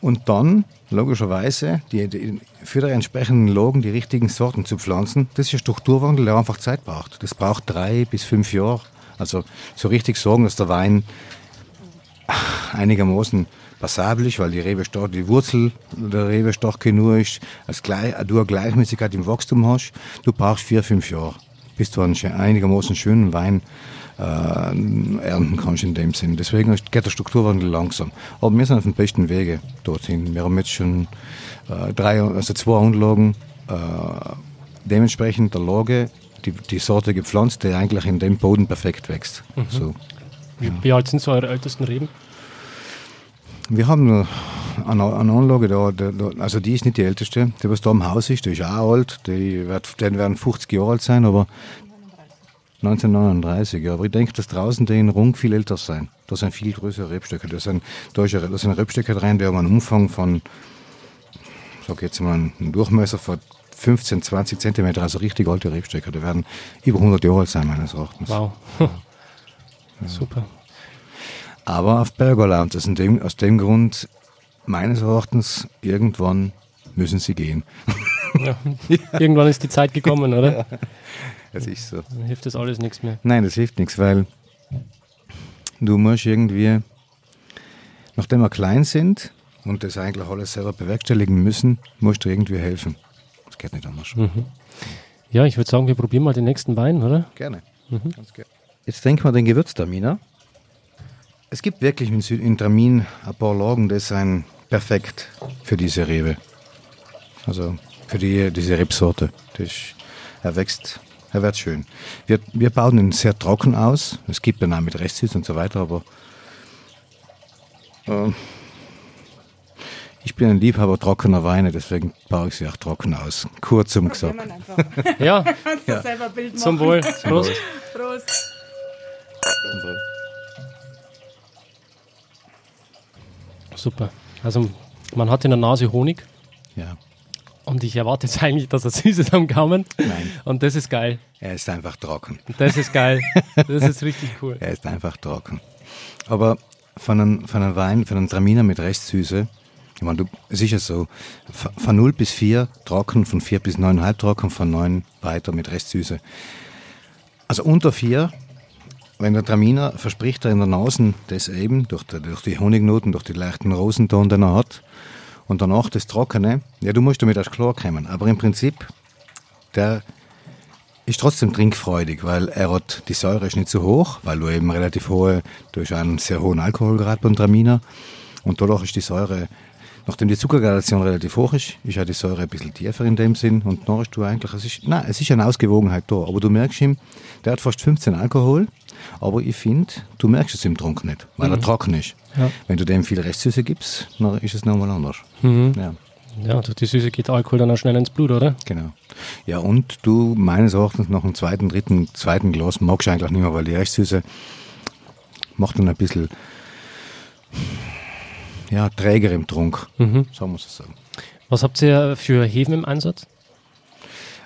Und dann, logischerweise, die, die, für die entsprechenden Logen die richtigen Sorten zu pflanzen, das ist ein Strukturwandel, der einfach Zeit braucht. Das braucht drei bis fünf Jahre. Also so richtig sorgen, dass der Wein einigermaßen passabel ist, weil die Rebe stark, die Wurzel der Rebe stark genug ist, als gleich, du eine Gleichmäßigkeit im Wachstum hast. Du brauchst vier, fünf Jahre, bis du einen einigermaßen schönen Wein äh, ernten kannst in dem Sinn. Deswegen geht der Strukturwandel langsam. Aber wir sind auf dem besten Wege dorthin. Wir haben jetzt schon äh, drei, also zwei Anlagen äh, dementsprechend der Lage die, die Sorte gepflanzt, die eigentlich in dem Boden perfekt wächst. Mhm. So. Wie alt sind so eure ältesten Reben? Wir haben eine, eine Anlage da, also die ist nicht die älteste, die was da im Haus ist, die ist auch alt, die wird, die werden 50 Jahre alt sein, aber 1939, ja. Aber ich denke, dass draußen die in Rung viel älter sein. Da sind viel größere Rebstöcke. Da sind, da, ist, da sind Rebstöcke drin, die haben einen Umfang von, sag jetzt mal, einen Durchmesser von 15, 20 Zentimeter, also richtig alte Rebstöcke. Die werden über 100 Jahre alt sein, meines Erachtens. Wow. Ja. Super. Aber auf Bergoland, aus dem, aus dem Grund, meines Erachtens, irgendwann müssen sie gehen. Ja. Irgendwann ist die Zeit gekommen, oder? Ja. Das ist so. Dann hilft das alles nichts mehr. Nein, das hilft nichts, weil du musst irgendwie, nachdem wir klein sind und das eigentlich alles selber bewerkstelligen müssen, musst du irgendwie helfen. Das geht nicht anders. Mhm. Ja, ich würde sagen, wir probieren mal den nächsten Wein, oder? Gerne. Mhm. Ganz gerne. Jetzt denken wir den Gewürztraminer. Es gibt wirklich in Tramin ein paar Lagen, die sind perfekt für diese Rebe. Also für die, diese Rebsorte. Das, er wächst er wird schön. Wir, wir bauen ihn sehr trocken aus. Es gibt dann auch mit Restsüß und so weiter, aber äh, ich bin ein Liebhaber trockener Weine, deswegen baue ich sie auch trocken aus. Kurzum gesagt. ja, ja. zum Wohl. Prost. Prost. Super. Also man hat in der Nase Honig. Ja. Und ich erwarte jetzt eigentlich, dass er süß ist am Gaumen. Nein. Und das ist geil. Er ist einfach trocken. Das ist geil. Das ist richtig cool. er ist einfach trocken. Aber von einem, von einem Wein, von einem Traminer mit Restsüße, ich meine, du, sicher so, von 0 bis 4 trocken, von 4 bis 9,5 trocken, von 9 weiter mit Restsüße. Also unter 4, wenn der Traminer verspricht er in der Nase das eben, durch die, durch die Honignoten, durch die leichten Rosenton, den er hat, und danach das Trockene, ja, du musst damit erst klar kommen. Aber im Prinzip, der ist trotzdem trinkfreudig, weil er hat, die Säure ist nicht so hoch, weil du eben relativ hohe, du hast einen sehr hohen Alkoholgrad beim Traminer. Und dadurch ist die Säure, nachdem die Zuckergradation relativ hoch ist, ist ja die Säure ein bisschen tiefer in dem Sinn. Und dann hast du eigentlich, es ist, nein, es ist eine Ausgewogenheit da. Aber du merkst ihm, der hat fast 15 Alkohol aber ich finde, du merkst es im Trunk nicht, weil mhm. er trocken ist. Ja. Wenn du dem viel Restsüße gibst, dann ist es nochmal anders. Mhm. Ja. Ja, durch die Süße geht Alkohol dann auch schnell ins Blut, oder? Genau. Ja, und du meines Erachtens nach einem zweiten, dritten, zweiten Glas magst du eigentlich nicht mehr, weil die Restsüße macht dann ein bisschen ja, träger im Trunk, mhm. sagen wir es so. Was habt ihr für Hefen im Einsatz?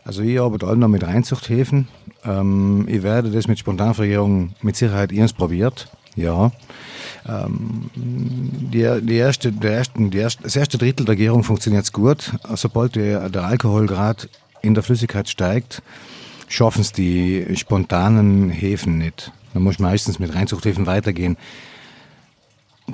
Also ich arbeite alle noch mit Reinzuchthäfen. Ähm, ich werde das mit Spontanverjährung mit Sicherheit erst probiert. Ja. Ähm, die, die erste, der ersten, die erste, das erste Drittel der Gärung funktioniert gut. Sobald der, der Alkoholgrad in der Flüssigkeit steigt, schaffen es die spontanen Hefen nicht. Man muss meistens mit Reinzuchthäfen weitergehen.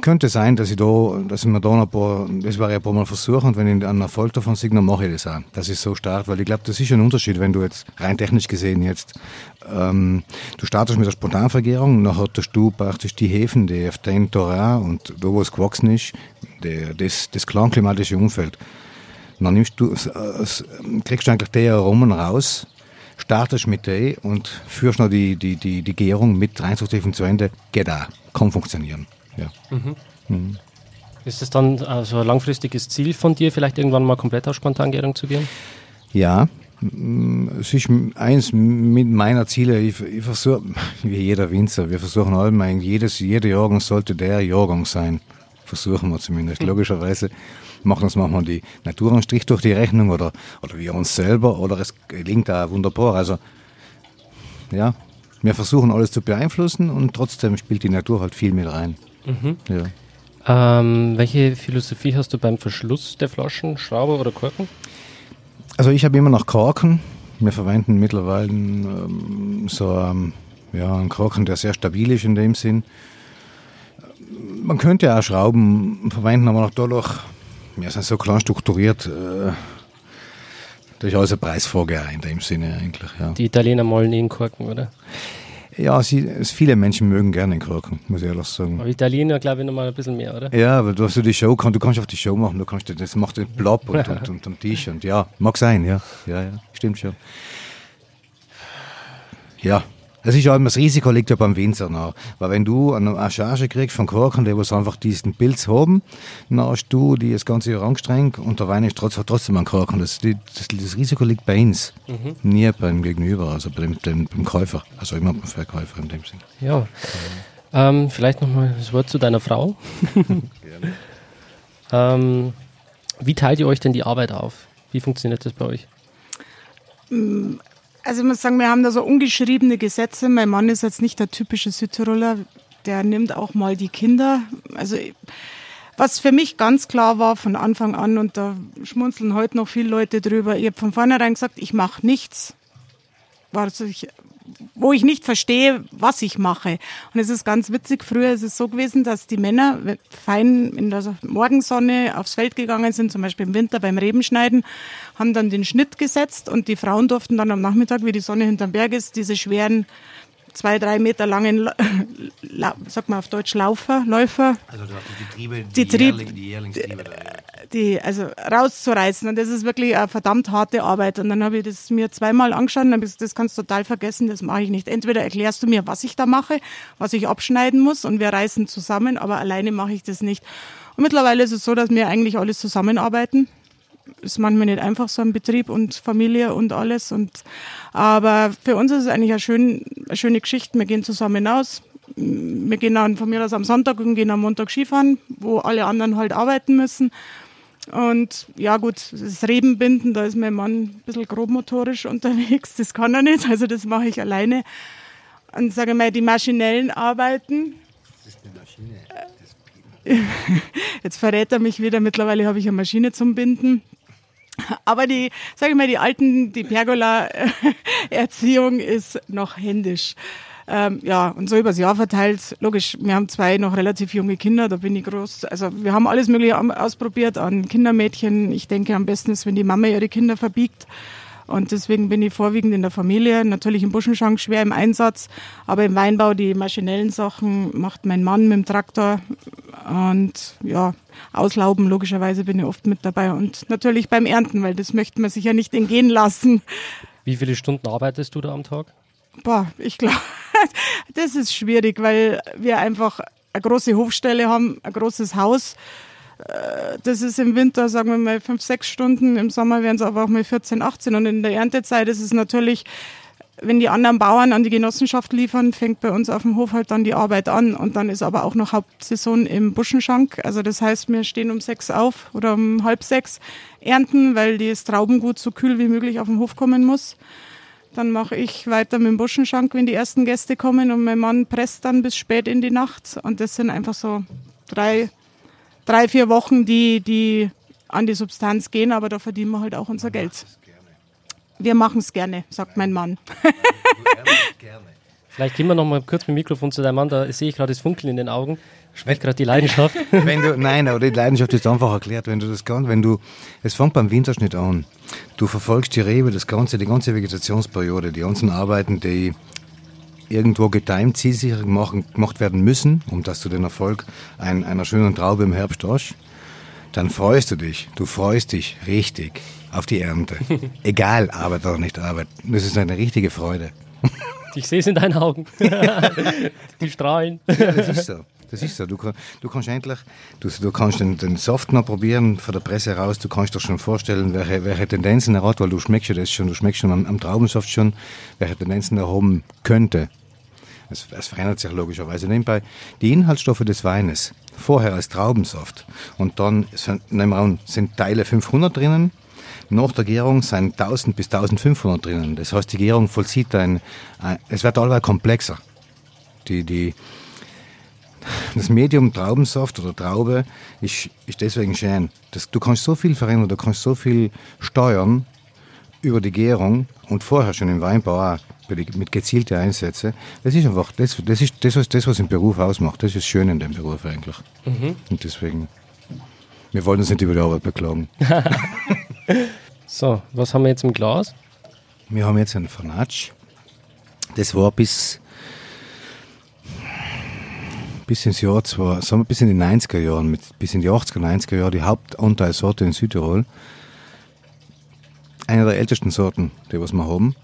Könnte sein, dass ich da, dass ich mir da noch ein paar, das werde ich ein paar Mal versuchen und wenn ich einen Erfolg davon sehe, dann mache ich das auch. Das ist so stark, weil ich glaube, das ist ein Unterschied, wenn du jetzt rein technisch gesehen jetzt, ähm, du startest mit der Spontanvergärung, dann hattest du praktisch die Hefen, die auf dein Terrain und da, wo es gewachsen ist, die, das, das klangklimatische Umfeld. dann nimmst du, kriegst du eigentlich die Aromen raus, startest mit denen und führst noch die, die, die, die Gärung mit Reinzuchthäfen zu Ende, geht auch, kann funktionieren. Ja. Mhm. Mhm. Ist es dann also ein langfristiges Ziel von dir, vielleicht irgendwann mal komplett auf Spontangärung zu gehen? Ja, es ist eins mit meiner Ziele, ich, ich versuche, wie jeder Winzer, wir versuchen allem, jedes, jeder Jahrgang sollte der Jahrgang sein. Versuchen wir zumindest. Logischerweise machen uns manchmal die Natur einen Strich durch die Rechnung oder, oder wir uns selber oder es gelingt auch wunderbar. Also, ja, wir versuchen alles zu beeinflussen und trotzdem spielt die Natur halt viel mit rein. Mhm. Ja. Ähm, welche Philosophie hast du beim Verschluss der Flaschen, Schraube oder Korken? Also ich habe immer noch Korken. Wir verwenden mittlerweile ähm, so ähm, ja, einen Korken, der sehr stabil ist in dem Sinn. Man könnte ja auch Schrauben verwenden, aber noch dadurch, wir sind so klein strukturiert, äh, das ist alles ein Preisvorgabe in dem Sinne eigentlich. Ja. Die Italiener malen eh Korken, oder? Ja, sie, viele Menschen mögen gerne Korken, muss ich ehrlich sagen. Aber Italiener, glaube ich, nochmal ein bisschen mehr, oder? Ja, weil du hast die Show, du kannst auf die Show machen, du kannst, das macht den Blob und, und, und, und T-Shirt. Ja, mag sein, ja. Ja, ja, stimmt schon. Ja, das ist ja immer, das Risiko liegt ja beim Winzer nach. Weil wenn du eine Charge kriegst von Korken, die was einfach diesen Pilz haben, dann hast du die das ganze Jahr angestrengt und der Wein ist trotzdem, trotzdem ein Korken. Das, das, das, Risiko liegt bei uns, mhm. nie beim Gegenüber, also bei dem, beim Käufer, also immer beim Verkäufer in dem Sinn. Ja. Ähm, vielleicht nochmal das Wort zu deiner Frau. Gerne. ähm, wie teilt ihr euch denn die Arbeit auf? Wie funktioniert das bei euch? Also ich muss sagen, wir haben da so ungeschriebene Gesetze. Mein Mann ist jetzt nicht der typische Südtiroler, der nimmt auch mal die Kinder. Also was für mich ganz klar war von Anfang an, und da schmunzeln heute noch viele Leute drüber, ich habe von vornherein gesagt, ich mache nichts, was ich, wo ich nicht verstehe, was ich mache. Und es ist ganz witzig, früher ist es so gewesen, dass die Männer fein in der Morgensonne aufs Feld gegangen sind, zum Beispiel im Winter beim Rebenschneiden, haben dann den Schnitt gesetzt und die Frauen durften dann am Nachmittag, wie die Sonne hinterm Berg ist, diese schweren zwei, drei Meter langen, sag mal auf Deutsch, Laufer, Läufer. Also die Triebe, die, die, Trieb, Jährling, die Jährlingstriebe. Die, also rauszureißen. Und das ist wirklich eine verdammt harte Arbeit. Und dann habe ich das mir zweimal angeschaut und habe gesagt, das kannst du total vergessen, das mache ich nicht. Entweder erklärst du mir, was ich da mache, was ich abschneiden muss und wir reißen zusammen, aber alleine mache ich das nicht. Und mittlerweile ist es so, dass wir eigentlich alles zusammenarbeiten. Ist manchmal nicht einfach so ein Betrieb und Familie und alles. Und, aber für uns ist es eigentlich eine, schön, eine schöne Geschichte. Wir gehen zusammen aus, wir gehen dann von mir aus am Sonntag und gehen am Montag Skifahren, wo alle anderen halt arbeiten müssen. Und ja gut, das Rebenbinden, da ist mein Mann ein bisschen grobmotorisch unterwegs, das kann er nicht, also das mache ich alleine. Und sage mal, die maschinellen Arbeiten. Das ist eine Maschine. Jetzt verrät er mich wieder, mittlerweile habe ich eine Maschine zum Binden. Aber die, sage ich mal, die alten, die Pergola-Erziehung ist noch händisch. Ähm, ja, und so übers Jahr verteilt. Logisch, wir haben zwei noch relativ junge Kinder, da bin ich groß. Also wir haben alles Mögliche ausprobiert an Kindermädchen. Ich denke, am besten ist, wenn die Mama ihre Kinder verbiegt. Und deswegen bin ich vorwiegend in der Familie, natürlich im Buschenschank schwer im Einsatz, aber im Weinbau die maschinellen Sachen macht mein Mann mit dem Traktor. Und ja, auslauben logischerweise bin ich oft mit dabei und natürlich beim Ernten, weil das möchte man sich ja nicht entgehen lassen. Wie viele Stunden arbeitest du da am Tag? Boah, ich glaube, das ist schwierig, weil wir einfach eine große Hofstelle haben, ein großes Haus. Äh, das ist im Winter, sagen wir mal, fünf, sechs Stunden. Im Sommer werden es aber auch mal 14, 18. Und in der Erntezeit ist es natürlich, wenn die anderen Bauern an die Genossenschaft liefern, fängt bei uns auf dem Hof halt dann die Arbeit an. Und dann ist aber auch noch Hauptsaison im Buschenschank. Also das heißt, wir stehen um sechs auf oder um halb sechs ernten, weil das Traubengut so kühl wie möglich auf den Hof kommen muss. Dann mache ich weiter mit dem Buschenschank, wenn die ersten Gäste kommen und mein Mann presst dann bis spät in die Nacht. Und das sind einfach so drei, drei vier Wochen, die, die an die Substanz gehen, aber da verdienen wir halt auch unser Geld. Wir machen es gerne, sagt mein Mann. Vielleicht gehen wir noch mal kurz mit dem Mikrofon zu deinem Mann, da sehe ich gerade das Funkeln in den Augen. Schmeckt gerade die Leidenschaft? wenn du, nein, aber die Leidenschaft ist einfach erklärt. Wenn du das kannst, wenn du, es fängt beim Winterschnitt an. Du verfolgst die Rebe, das ganze, die ganze Vegetationsperiode, die ganzen Arbeiten, die irgendwo getimt, zielsicher gemacht werden müssen, um dass du den Erfolg ein, einer schönen Traube im Herbst hast, dann freust du dich. Du freust dich richtig auf die Ernte. Egal, Arbeit oder nicht Arbeit. Das ist eine richtige Freude. Ich sehe es in deinen Augen. die strahlen. Ja, das ist so. Das ist so. Du, du kannst endlich, du, du kannst den, den Soft noch probieren von der Presse raus. Du kannst dir schon vorstellen, welche, welche Tendenzen er hat, weil du schmeckst ja das schon, du schmeckst schon am, am Traubensaft schon, welche Tendenzen er haben könnte. Es, es verändert sich logischerweise. Nebenbei die Inhaltsstoffe des Weines vorher als Traubensaft und dann sind, sind Teile 500 drinnen. Nach der Gärung sind 1000 bis 1500 drinnen. Das heißt, die Gärung vollzieht ein, ein es wird allweil komplexer. Die, die, das Medium Traubensaft oder Traube ist, ist deswegen schön. Das, du kannst so viel verändern, du kannst so viel steuern über die Gärung und vorher schon im Weinbau auch mit gezielten Einsätzen. Das ist einfach, das, das ist das, was, das, was den Beruf ausmacht. Das ist schön in dem Beruf eigentlich. Mhm. Und deswegen, wir wollen uns nicht über die Arbeit beklagen. so, was haben wir jetzt im Glas? Wir haben jetzt einen Fanatsch. Das war bis bis ins Jahr zwar, sagen wir bis in die 90er Jahren, bis in die 80er, 90er Jahre die Hauptanteilsorte in Südtirol. Eine der ältesten Sorten, die was wir haben.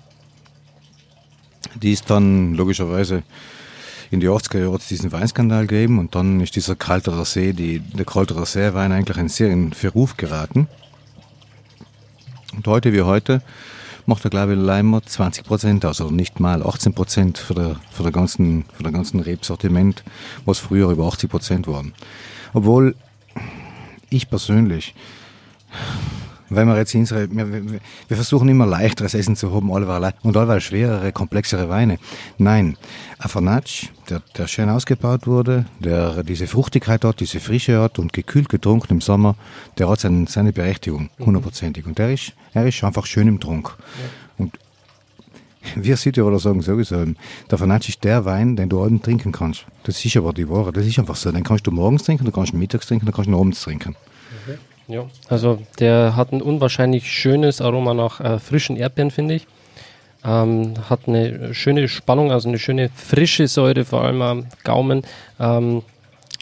Die ist dann logischerweise in die 80er Jahre diesen Weinskandal gegeben und dann ist dieser Kalterer See, die, der Kalterer See Wein eigentlich in sehr in Verruf geraten. Und heute wie heute macht er, glaube Leimer 20 Prozent aus, oder nicht mal 18 Prozent für der, für der ganzen, für der ganzen Rebsortiment, was früher über 80 Prozent waren. Obwohl ich persönlich wenn wir jetzt unsere, wir, wir, versuchen immer leichteres Essen zu haben, alleweil, und alleweil schwerere, komplexere Weine. Nein, ein Fanatsch, der, der schön ausgebaut wurde, der diese Fruchtigkeit hat, diese Frische hat und gekühlt getrunken im Sommer, der hat seine, seine Berechtigung, mhm. hundertprozentig. Und der ist, er ist einfach schön im Trunk. Und wir Südtiroler sagen sowieso, der Fanatsch ist der Wein, den du abends trinken kannst. Das ist aber die Ware, das ist einfach so. Den kannst du morgens trinken, du kannst mittags trinken, du kannst abends trinken. Ja, also der hat ein unwahrscheinlich schönes Aroma nach äh, frischen Erdbeeren, finde ich. Ähm, hat eine schöne Spannung, also eine schöne frische Säure, vor allem am Gaumen. Ähm,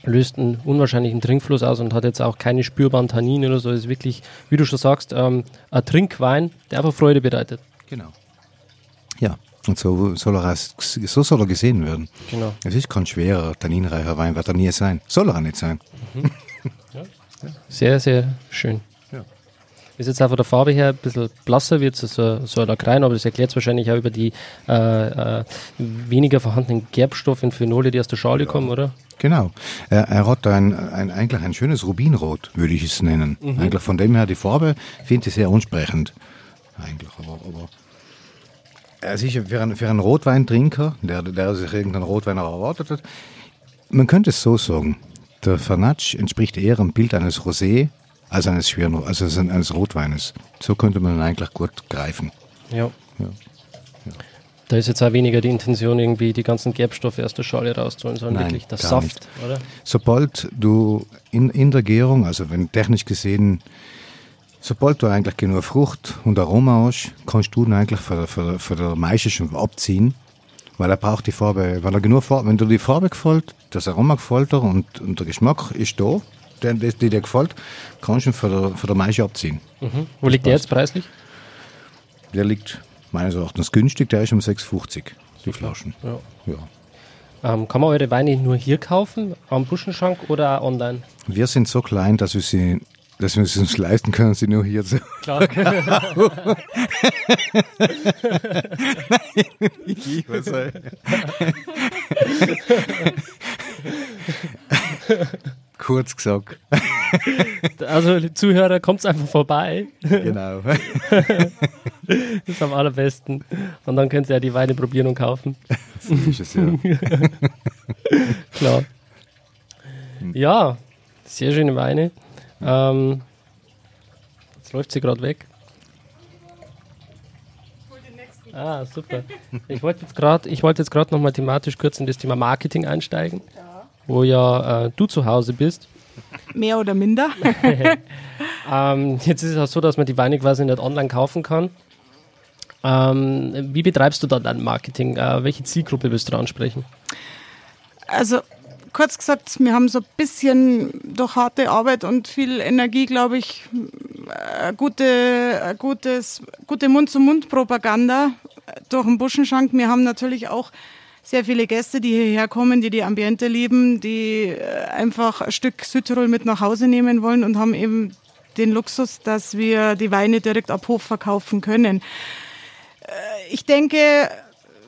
löst einen unwahrscheinlichen Trinkfluss aus und hat jetzt auch keine spürbaren Tannine oder so. Ist wirklich, wie du schon sagst, ähm, ein Trinkwein, der einfach Freude bereitet. Genau. Ja, und so soll er, so soll er gesehen werden. Genau. Es ist kein schwerer, tanninreicher Wein, wird er nie sein. Soll er auch nicht sein. Mhm. Sehr, sehr schön. Ja. Ist jetzt auch von der Farbe her ein bisschen blasser, wird so, so ein Lacrein, aber das erklärt es wahrscheinlich auch über die äh, äh, weniger vorhandenen Gerbstoffe und Phenole, die aus der Schale ja. kommen, oder? Genau. Er, er hat ein, ein, eigentlich ein schönes Rubinrot, würde ich es nennen. Mhm. Eigentlich von dem her die Farbe finde ich sehr ansprechend. Eigentlich, aber, aber er ist für einen, für einen Rotweintrinker, der, der sich irgendeinen Rotwein erwartet hat, man könnte es so sagen der Fanatsch entspricht eher dem Bild eines Rosé als eines schweren, also eines Rotweines. So könnte man ihn eigentlich gut greifen. Ja. ja. ja. Da ist jetzt auch weniger die Intention, irgendwie die ganzen Gerbstoffe aus der Schale rauszuholen, sondern Nein, wirklich der Saft, nicht. oder? Sobald du in, in der Gärung, also wenn technisch gesehen, sobald du eigentlich genug Frucht und Aroma hast, kannst du ihn eigentlich für, für, für der Maische schon abziehen weil er braucht die Farbe, weil er genug Farbe, wenn dir die Farbe gefällt, das Aroma gefällt dir und, und der Geschmack ist da, der, der, die dir gefällt, kannst du ihn für der, für der Maische abziehen. Mhm. Wo liegt der jetzt preislich? Der liegt meines Erachtens günstig, der ist um 6,50 die Flaschen. Ja. ja. Ähm, kann man eure Weine nur hier kaufen, am Buschenschrank oder online? Wir sind so klein, dass wir sie dass wir es uns leisten können, sie nur hier zu. Klar. ich weiß Kurz gesagt. Also, Zuhörer, kommt einfach vorbei. Genau. Das ist am allerbesten. Und dann könnt ihr ja die Weine probieren und kaufen. So ist es ja. Klar. Ja, sehr schöne Weine. Ähm, jetzt läuft sie gerade weg. Ah, super. Ich wollte jetzt gerade, ich wollte jetzt gerade nochmal thematisch kurz in das Thema Marketing einsteigen, ja. wo ja äh, du zu Hause bist. Mehr oder minder. ähm, jetzt ist es auch so, dass man die Weine quasi nicht online kaufen kann. Ähm, wie betreibst du da dein Marketing? Äh, welche Zielgruppe willst du ansprechen? Also kurz gesagt, wir haben so ein bisschen durch harte Arbeit und viel Energie, glaube ich, eine gute, eine gutes, gute Mund-zu-Mund-Propaganda durch den Buschenschank. Wir haben natürlich auch sehr viele Gäste, die hierher kommen, die die Ambiente lieben, die äh, einfach ein Stück Südtirol mit nach Hause nehmen wollen und haben eben den Luxus, dass wir die Weine direkt ab Hof verkaufen können. Äh, ich denke,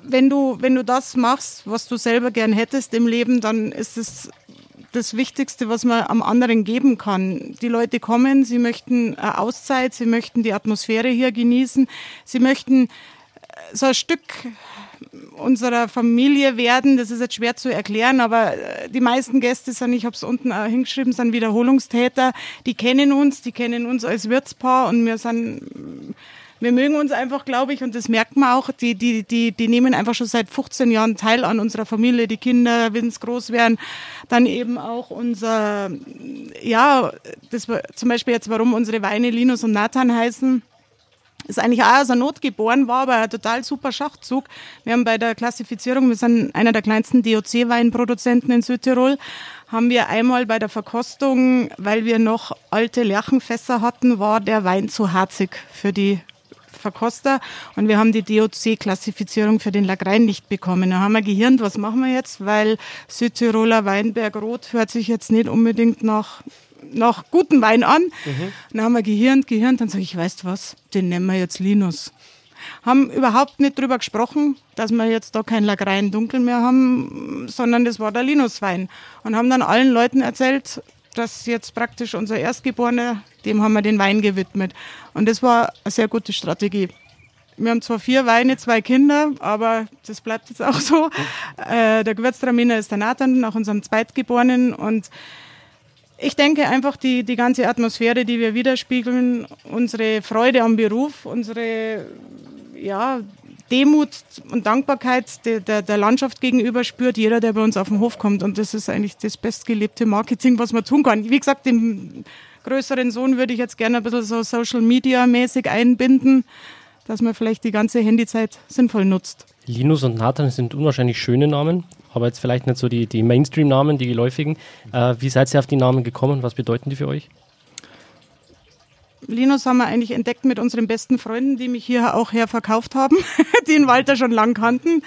wenn du, wenn du das machst, was du selber gern hättest im Leben, dann ist es das Wichtigste, was man am anderen geben kann. Die Leute kommen, sie möchten eine Auszeit, sie möchten die Atmosphäre hier genießen, sie möchten so ein Stück unserer Familie werden. Das ist jetzt schwer zu erklären, aber äh, die meisten Gäste sind, ich habe es unten auch hingeschrieben, sind Wiederholungstäter. Die kennen uns, die kennen uns als Wirtspaar und wir sind wir mögen uns einfach, glaube ich, und das merkt man auch, die, die, die, die nehmen einfach schon seit 15 Jahren teil an unserer Familie, die Kinder, wenn es groß werden, dann eben auch unser, ja, das zum Beispiel jetzt, warum unsere Weine Linus und Nathan heißen, ist eigentlich auch aus der Not geboren, war aber ein total super Schachzug. Wir haben bei der Klassifizierung, wir sind einer der kleinsten DOC-Weinproduzenten in Südtirol, haben wir einmal bei der Verkostung, weil wir noch alte Lerchenfässer hatten, war der Wein zu harzig für die Verkoster und wir haben die DOC-Klassifizierung für den Lagrein nicht bekommen. Da haben wir gehirnt, was machen wir jetzt, weil Südtiroler Weinberg Rot hört sich jetzt nicht unbedingt nach nach guten Wein an. Mhm. Dann haben wir gehirnt, gehirnt, dann sage ich, weißt was, den nennen wir jetzt Linus. Haben überhaupt nicht drüber gesprochen, dass wir jetzt da kein Lagrein dunkel mehr haben, sondern das war der Linuswein. Und haben dann allen Leuten erzählt, dass jetzt praktisch unser Erstgeborener, dem haben wir den Wein gewidmet. Und das war eine sehr gute Strategie. Wir haben zwar vier Weine, zwei Kinder, aber das bleibt jetzt auch so. Äh, der Gewürztraminer ist der Nathan, nach unserem Zweitgeborenen. Und ich denke einfach, die, die ganze Atmosphäre, die wir widerspiegeln, unsere Freude am Beruf, unsere ja, Demut und Dankbarkeit der, der, der, Landschaft gegenüber spürt jeder, der bei uns auf den Hof kommt. Und das ist eigentlich das bestgelebte Marketing, was man tun kann. Wie gesagt, den größeren Sohn würde ich jetzt gerne ein bisschen so Social Media mäßig einbinden, dass man vielleicht die ganze Handyzeit sinnvoll nutzt. Linus und Nathan sind unwahrscheinlich schöne Namen aber jetzt vielleicht nicht so die, die Mainstream-Namen, die geläufigen. Äh, wie seid ihr auf die Namen gekommen? Was bedeuten die für euch? Linus haben wir eigentlich entdeckt mit unseren besten Freunden, die mich hier auch her verkauft haben, die ihn Walter schon lang kannten.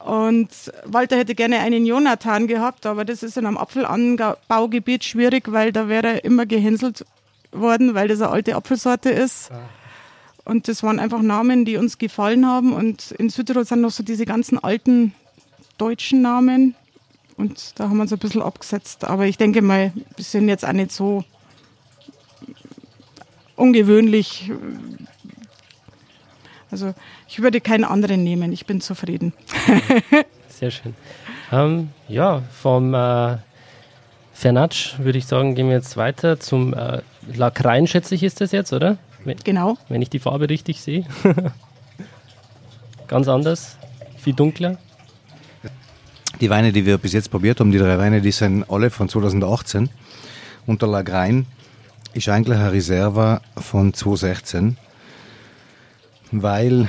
Und Walter hätte gerne einen Jonathan gehabt, aber das ist in einem Apfelanbaugebiet schwierig, weil da wäre er immer gehänselt worden, weil das eine alte Apfelsorte ist. Ah. Und das waren einfach Namen, die uns gefallen haben. Und in Südtirol sind noch so diese ganzen alten deutschen Namen. Und da haben wir uns ein bisschen abgesetzt. Aber ich denke mal, wir sind jetzt auch nicht so ungewöhnlich. Also ich würde keinen anderen nehmen. Ich bin zufrieden. Sehr schön. Ähm, ja, vom äh, Fernatsch würde ich sagen, gehen wir jetzt weiter zum äh, Lakrein, schätze ich, ist das jetzt, oder? Wenn, genau. Wenn ich die Farbe richtig sehe. Ganz anders, viel dunkler. Die Weine, die wir bis jetzt probiert haben, die drei Weine, die sind alle von 2018. Und der Lagrein ist eigentlich eine Reserva von 2016, weil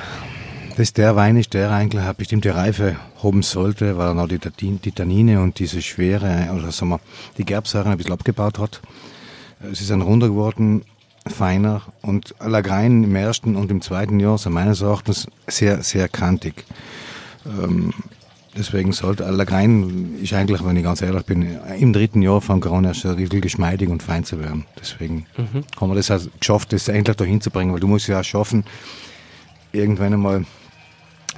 das der Wein ist, der eigentlich eine bestimmte Reife haben sollte, weil er noch die, die Tannine und diese Schwere, oder sagen wir, die Gerbsäure ein bisschen abgebaut hat. Es ist ein runder geworden, feiner und Lagrein im ersten und im zweiten Jahr sind meines Erachtens sehr, sehr kantig. Ähm, Deswegen sollte Allergein ist eigentlich, wenn ich ganz ehrlich bin, im dritten Jahr von Corona erst ein bisschen geschmeidig und fein zu werden. Deswegen mhm. haben wir das halt geschafft, das endlich da hinzubringen, weil du musst ja auch schaffen, irgendwann einmal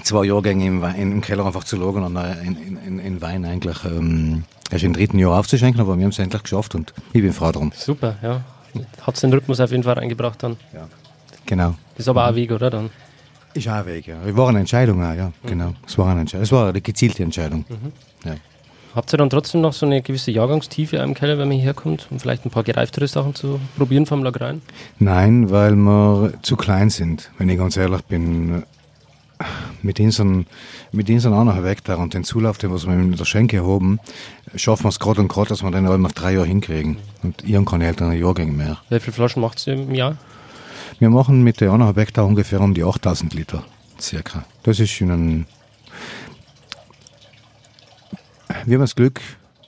zwei Jahrgänge im, Wein, im Keller einfach zu lagern und in, in, in Wein eigentlich ähm, erst im dritten Jahr aufzuschenken, aber wir haben es endlich geschafft und ich bin froh drum. Super, ja. Hat den Rhythmus auf jeden Fall eingebracht dann. Ja, genau. Das ist aber auch ein Weg, oder dann? Ist auch ein Weg, ja. Es war eine Entscheidung, auch, ja, genau. Es war eine Entscheidung. Es war eine gezielte Entscheidung. Mhm. Ja. Habt ihr dann trotzdem noch so eine gewisse Jahrgangstiefe im Keller, wenn man hierher kommt, um vielleicht ein paar gereiftere Sachen zu probieren vom Lagrein? Nein, weil wir zu klein sind, wenn ich ganz ehrlich bin. Mit unseren, mit unseren anderen Hektar und den Zulauf, den wir mit der Schenke haben, schaffen wir es gerade und gerade, dass wir den allem auf drei Jahre hinkriegen. Und ich habe keine älteren Jahrgänge mehr. Wie viele Flaschen macht ihr im Jahr? Wir machen mit der anderthalb Hektar ungefähr um die 8000 Liter, circa. Das ist in einem wir haben das Glück,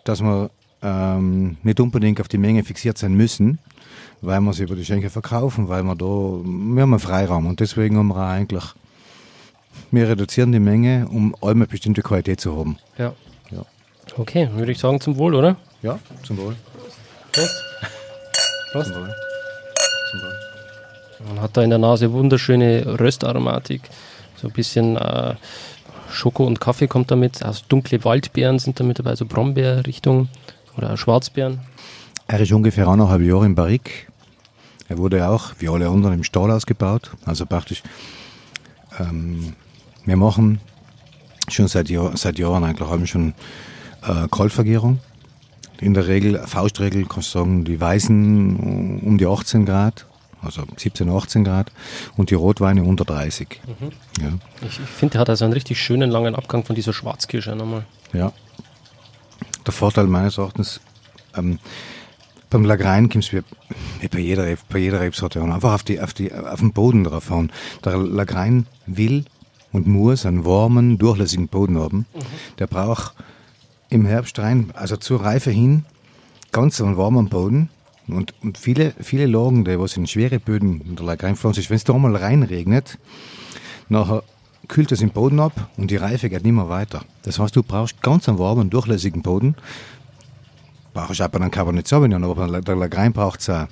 dass wir ähm, nicht unbedingt auf die Menge fixiert sein müssen, weil wir sie über die Schenke verkaufen, weil wir da, wir haben einen Freiraum und deswegen haben wir eigentlich, wir reduzieren die Menge, um eine bestimmte Qualität zu haben. Ja. ja. Okay, würde ich sagen zum Wohl, oder? Ja, zum Wohl. Prost. Prost. Zum Wohl. Man hat da in der Nase wunderschöne Röstaromatik. So ein bisschen äh, Schoko und Kaffee kommt damit. Also dunkle Waldbeeren sind da mit dabei, so Brombeerrichtung oder Schwarzbeeren. Er ist ungefähr anderthalb Jahre im Barrik. Er wurde auch, wie alle anderen, im Stall ausgebaut. Also praktisch, ähm, wir machen schon seit, Jahr, seit Jahren eigentlich haben schon äh, Kaltvergärung. In der Regel, Faustregel, kannst du sagen, die Weißen um die 18 Grad, also 17, 18 Grad und die Rotweine unter 30. Mhm. Ja. Ich, ich finde, der hat also einen richtig schönen langen Abgang von dieser Schwarzkirsche nochmal. Ja. Der Vorteil meines Erachtens, ähm, beim Lagrein kommst du wie bei jeder, bei jeder Rebsorte einfach auf, die, auf, die, auf den Boden drauf hauen. Der Lagrein will und muss einen warmen, durchlässigen Boden haben. Mhm. Der braucht im Herbst rein, also zur Reife hin, ganz einen warmen Boden. Und, und viele, viele Lagen, die was in schwere Böden in der Lagreinpflanze ist, wenn es da mal reinregnet, nachher kühlt es im Boden ab und die Reife geht nicht mehr weiter. Das heißt, du brauchst ganz einen warmen, durchlässigen Boden. Brauchst du auch bei einem Cabernet Sauvignon, aber der Lagrein braucht es auch.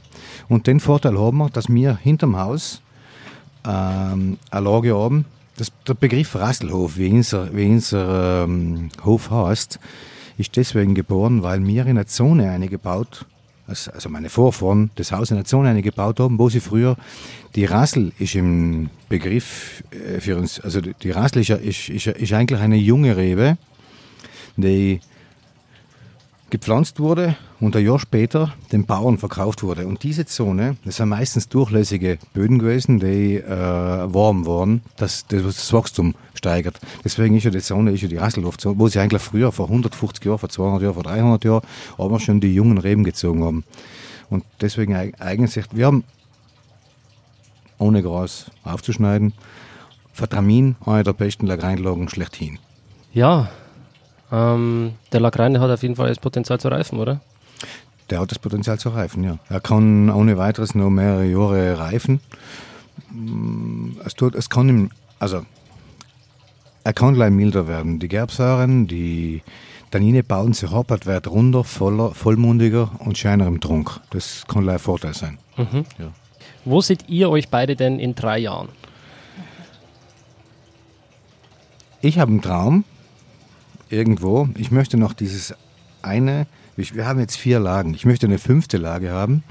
Und den Vorteil haben wir, dass wir hinterm Haus ähm, eine Lage haben, das, der Begriff Rasselhof, wie unser, wie unser ähm, Hof heißt, ist deswegen geboren, weil wir in einer Zone eingebaut also meine Vorfahren, das Haus in der Zone eingebaut haben, wo sie früher, die Rassel ist im Begriff äh, für uns, also die Rassel ist, ist, ist, ist eigentlich eine junge Rebe, die gepflanzt wurde und ein Jahr später den Bauern verkauft wurde. Und diese Zone, das sind meistens durchlässige Böden gewesen, die äh, warm waren, dass das, das Wachstum steigert. Deswegen ist ja die Zone, ist ja die Rasselhofzone, wo sie eigentlich früher, vor 150 Jahren, vor 200 Jahren, vor 300 Jahren, aber schon die jungen Reben gezogen haben. Und deswegen eignet sich, wir haben, ohne Gras aufzuschneiden, Vertramin, eine der besten Lagreinlagen schlechthin. Ja, ähm, der Lagrein hat auf jeden Fall das Potenzial zu reifen, oder? Der hat das Potenzial zu reifen, ja. Er kann ohne weiteres noch mehrere Jahre reifen. Mm, es, tut, es kann ihm, also, er kann gleich milder werden. Die Gerbsäuren, die Tannine bauen sich ab, er wird runder, voller, vollmundiger und scheiner im Trunk. Das kann gleich ein Vorteil sein. Mhm. Ja. Wo seht ihr euch beide denn in drei Jahren? Ich habe einen Traum, irgendwo. Ich möchte noch dieses eine, wir haben jetzt vier Lagen. Ich möchte eine fünfte Lage haben,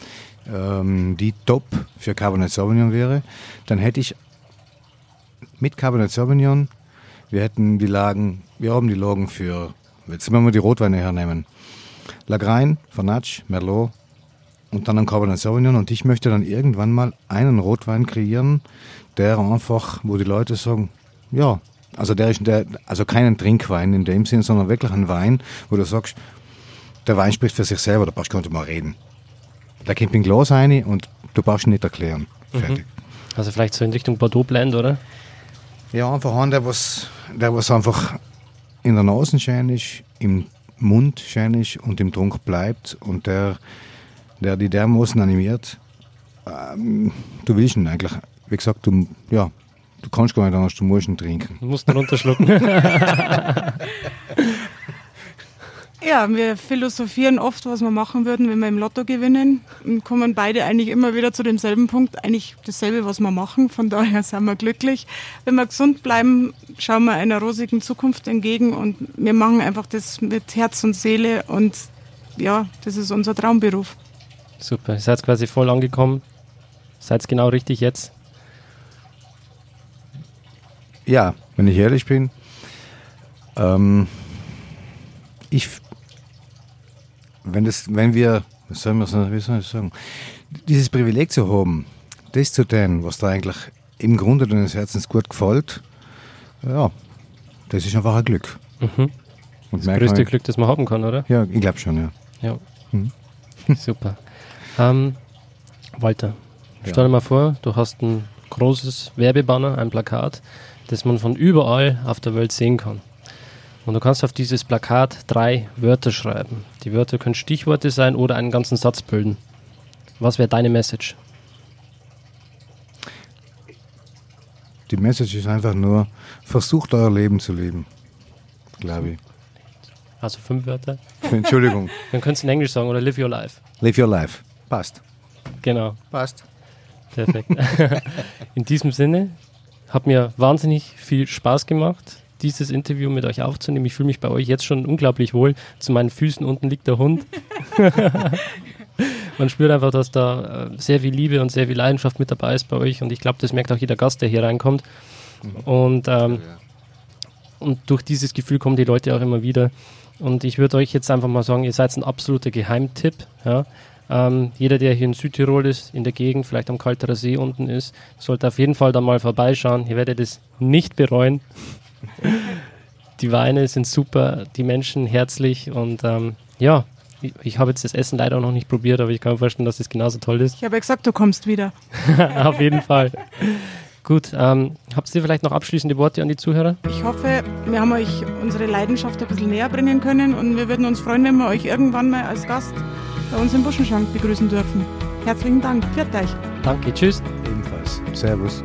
ähm, die top für Cabernet Sauvignon wäre. Dann hätte ich mit Cabernet Sauvignon, wir hätten die Lagen, wir haben die Lagen für, jetzt wenn wir die Rotweine hernehmen, Lagrein, Vernatsch, Merlot und dann ein Cabernet Sauvignon und ich möchte dann irgendwann mal einen Rotwein kreieren, der einfach, wo die Leute sagen, ja, also der ist der, also keinen Trinkwein in dem Sinn, sondern wirklich ein Wein, wo du sagst, der Wein spricht für sich selber, da brauchst du gar nicht mal reden. Der kommt in Glas rein und du brauchst ihn nicht erklären. Mhm. Fertig. Also vielleicht so in Richtung Bordeaux Blend, oder? Ja, einfach einen, der was, der was einfach in der Nase schön ist, im Mund schön ist und im Trunk bleibt und der, der die dermaßen animiert. Ähm, du willst ihn eigentlich, wie gesagt, du, ja, Du kannst gar nicht anders, du musst ihn trinken. Du musst ihn runterschlucken. ja, wir philosophieren oft, was wir machen würden, wenn wir im Lotto gewinnen. Und kommen beide eigentlich immer wieder zu demselben Punkt. Eigentlich dasselbe, was wir machen. Von daher sind wir glücklich. Wenn wir gesund bleiben, schauen wir einer rosigen Zukunft entgegen und wir machen einfach das mit Herz und Seele und ja, das ist unser Traumberuf. Super, ihr seid quasi voll angekommen. Seid genau richtig jetzt. Ja, wenn ich ehrlich bin, ähm, ich, wenn, das, wenn wir, was soll man, wie soll ich sagen, dieses Privileg zu haben, das zu tun, was da eigentlich im Grunde deines Herzens gut gefällt, ja, das ist einfach ein Glück. Mhm. Und das größte Glück, das man haben kann, oder? Ja, ich glaube schon, ja. Ja. Mhm. Super. Ähm, Walter, stell dir mal vor, du hast ein großes Werbebanner, ein Plakat das man von überall auf der Welt sehen kann. Und du kannst auf dieses Plakat drei Wörter schreiben. Die Wörter können Stichworte sein oder einen ganzen Satz bilden. Was wäre deine Message? Die Message ist einfach nur, versucht euer Leben zu leben, glaube ich. Also fünf Wörter? Entschuldigung. Dann könntest du in Englisch sagen oder live your life. Live your life. Passt. Genau. Passt. Perfekt. in diesem Sinne, hat mir wahnsinnig viel Spaß gemacht, dieses Interview mit euch aufzunehmen. Ich fühle mich bei euch jetzt schon unglaublich wohl. Zu meinen Füßen unten liegt der Hund. Man spürt einfach, dass da äh, sehr viel Liebe und sehr viel Leidenschaft mit dabei ist bei euch. Und ich glaube, das merkt auch jeder Gast, der hier reinkommt. Und ähm, und durch dieses Gefühl kommen die Leute auch immer wieder. Und ich würde euch jetzt einfach mal sagen, ihr seid ein absoluter Geheimtipp. Ja. Ähm, jeder, der hier in Südtirol ist, in der Gegend, vielleicht am Kalterer See unten ist, sollte auf jeden Fall da mal vorbeischauen. Ihr werdet es nicht bereuen. Die Weine sind super, die Menschen herzlich und ähm, ja, ich, ich habe jetzt das Essen leider noch nicht probiert, aber ich kann mir vorstellen, dass es genauso toll ist. Ich habe ja gesagt, du kommst wieder. auf jeden Fall. Gut, ähm, habt ihr vielleicht noch abschließende Worte an die Zuhörer? Ich hoffe, wir haben euch unsere Leidenschaft ein bisschen näher bringen können und wir würden uns freuen, wenn wir euch irgendwann mal als Gast bei uns im Buschenschank begrüßen dürfen. Herzlichen Dank. Viert euch. Danke. Tschüss. Ebenfalls. Servus.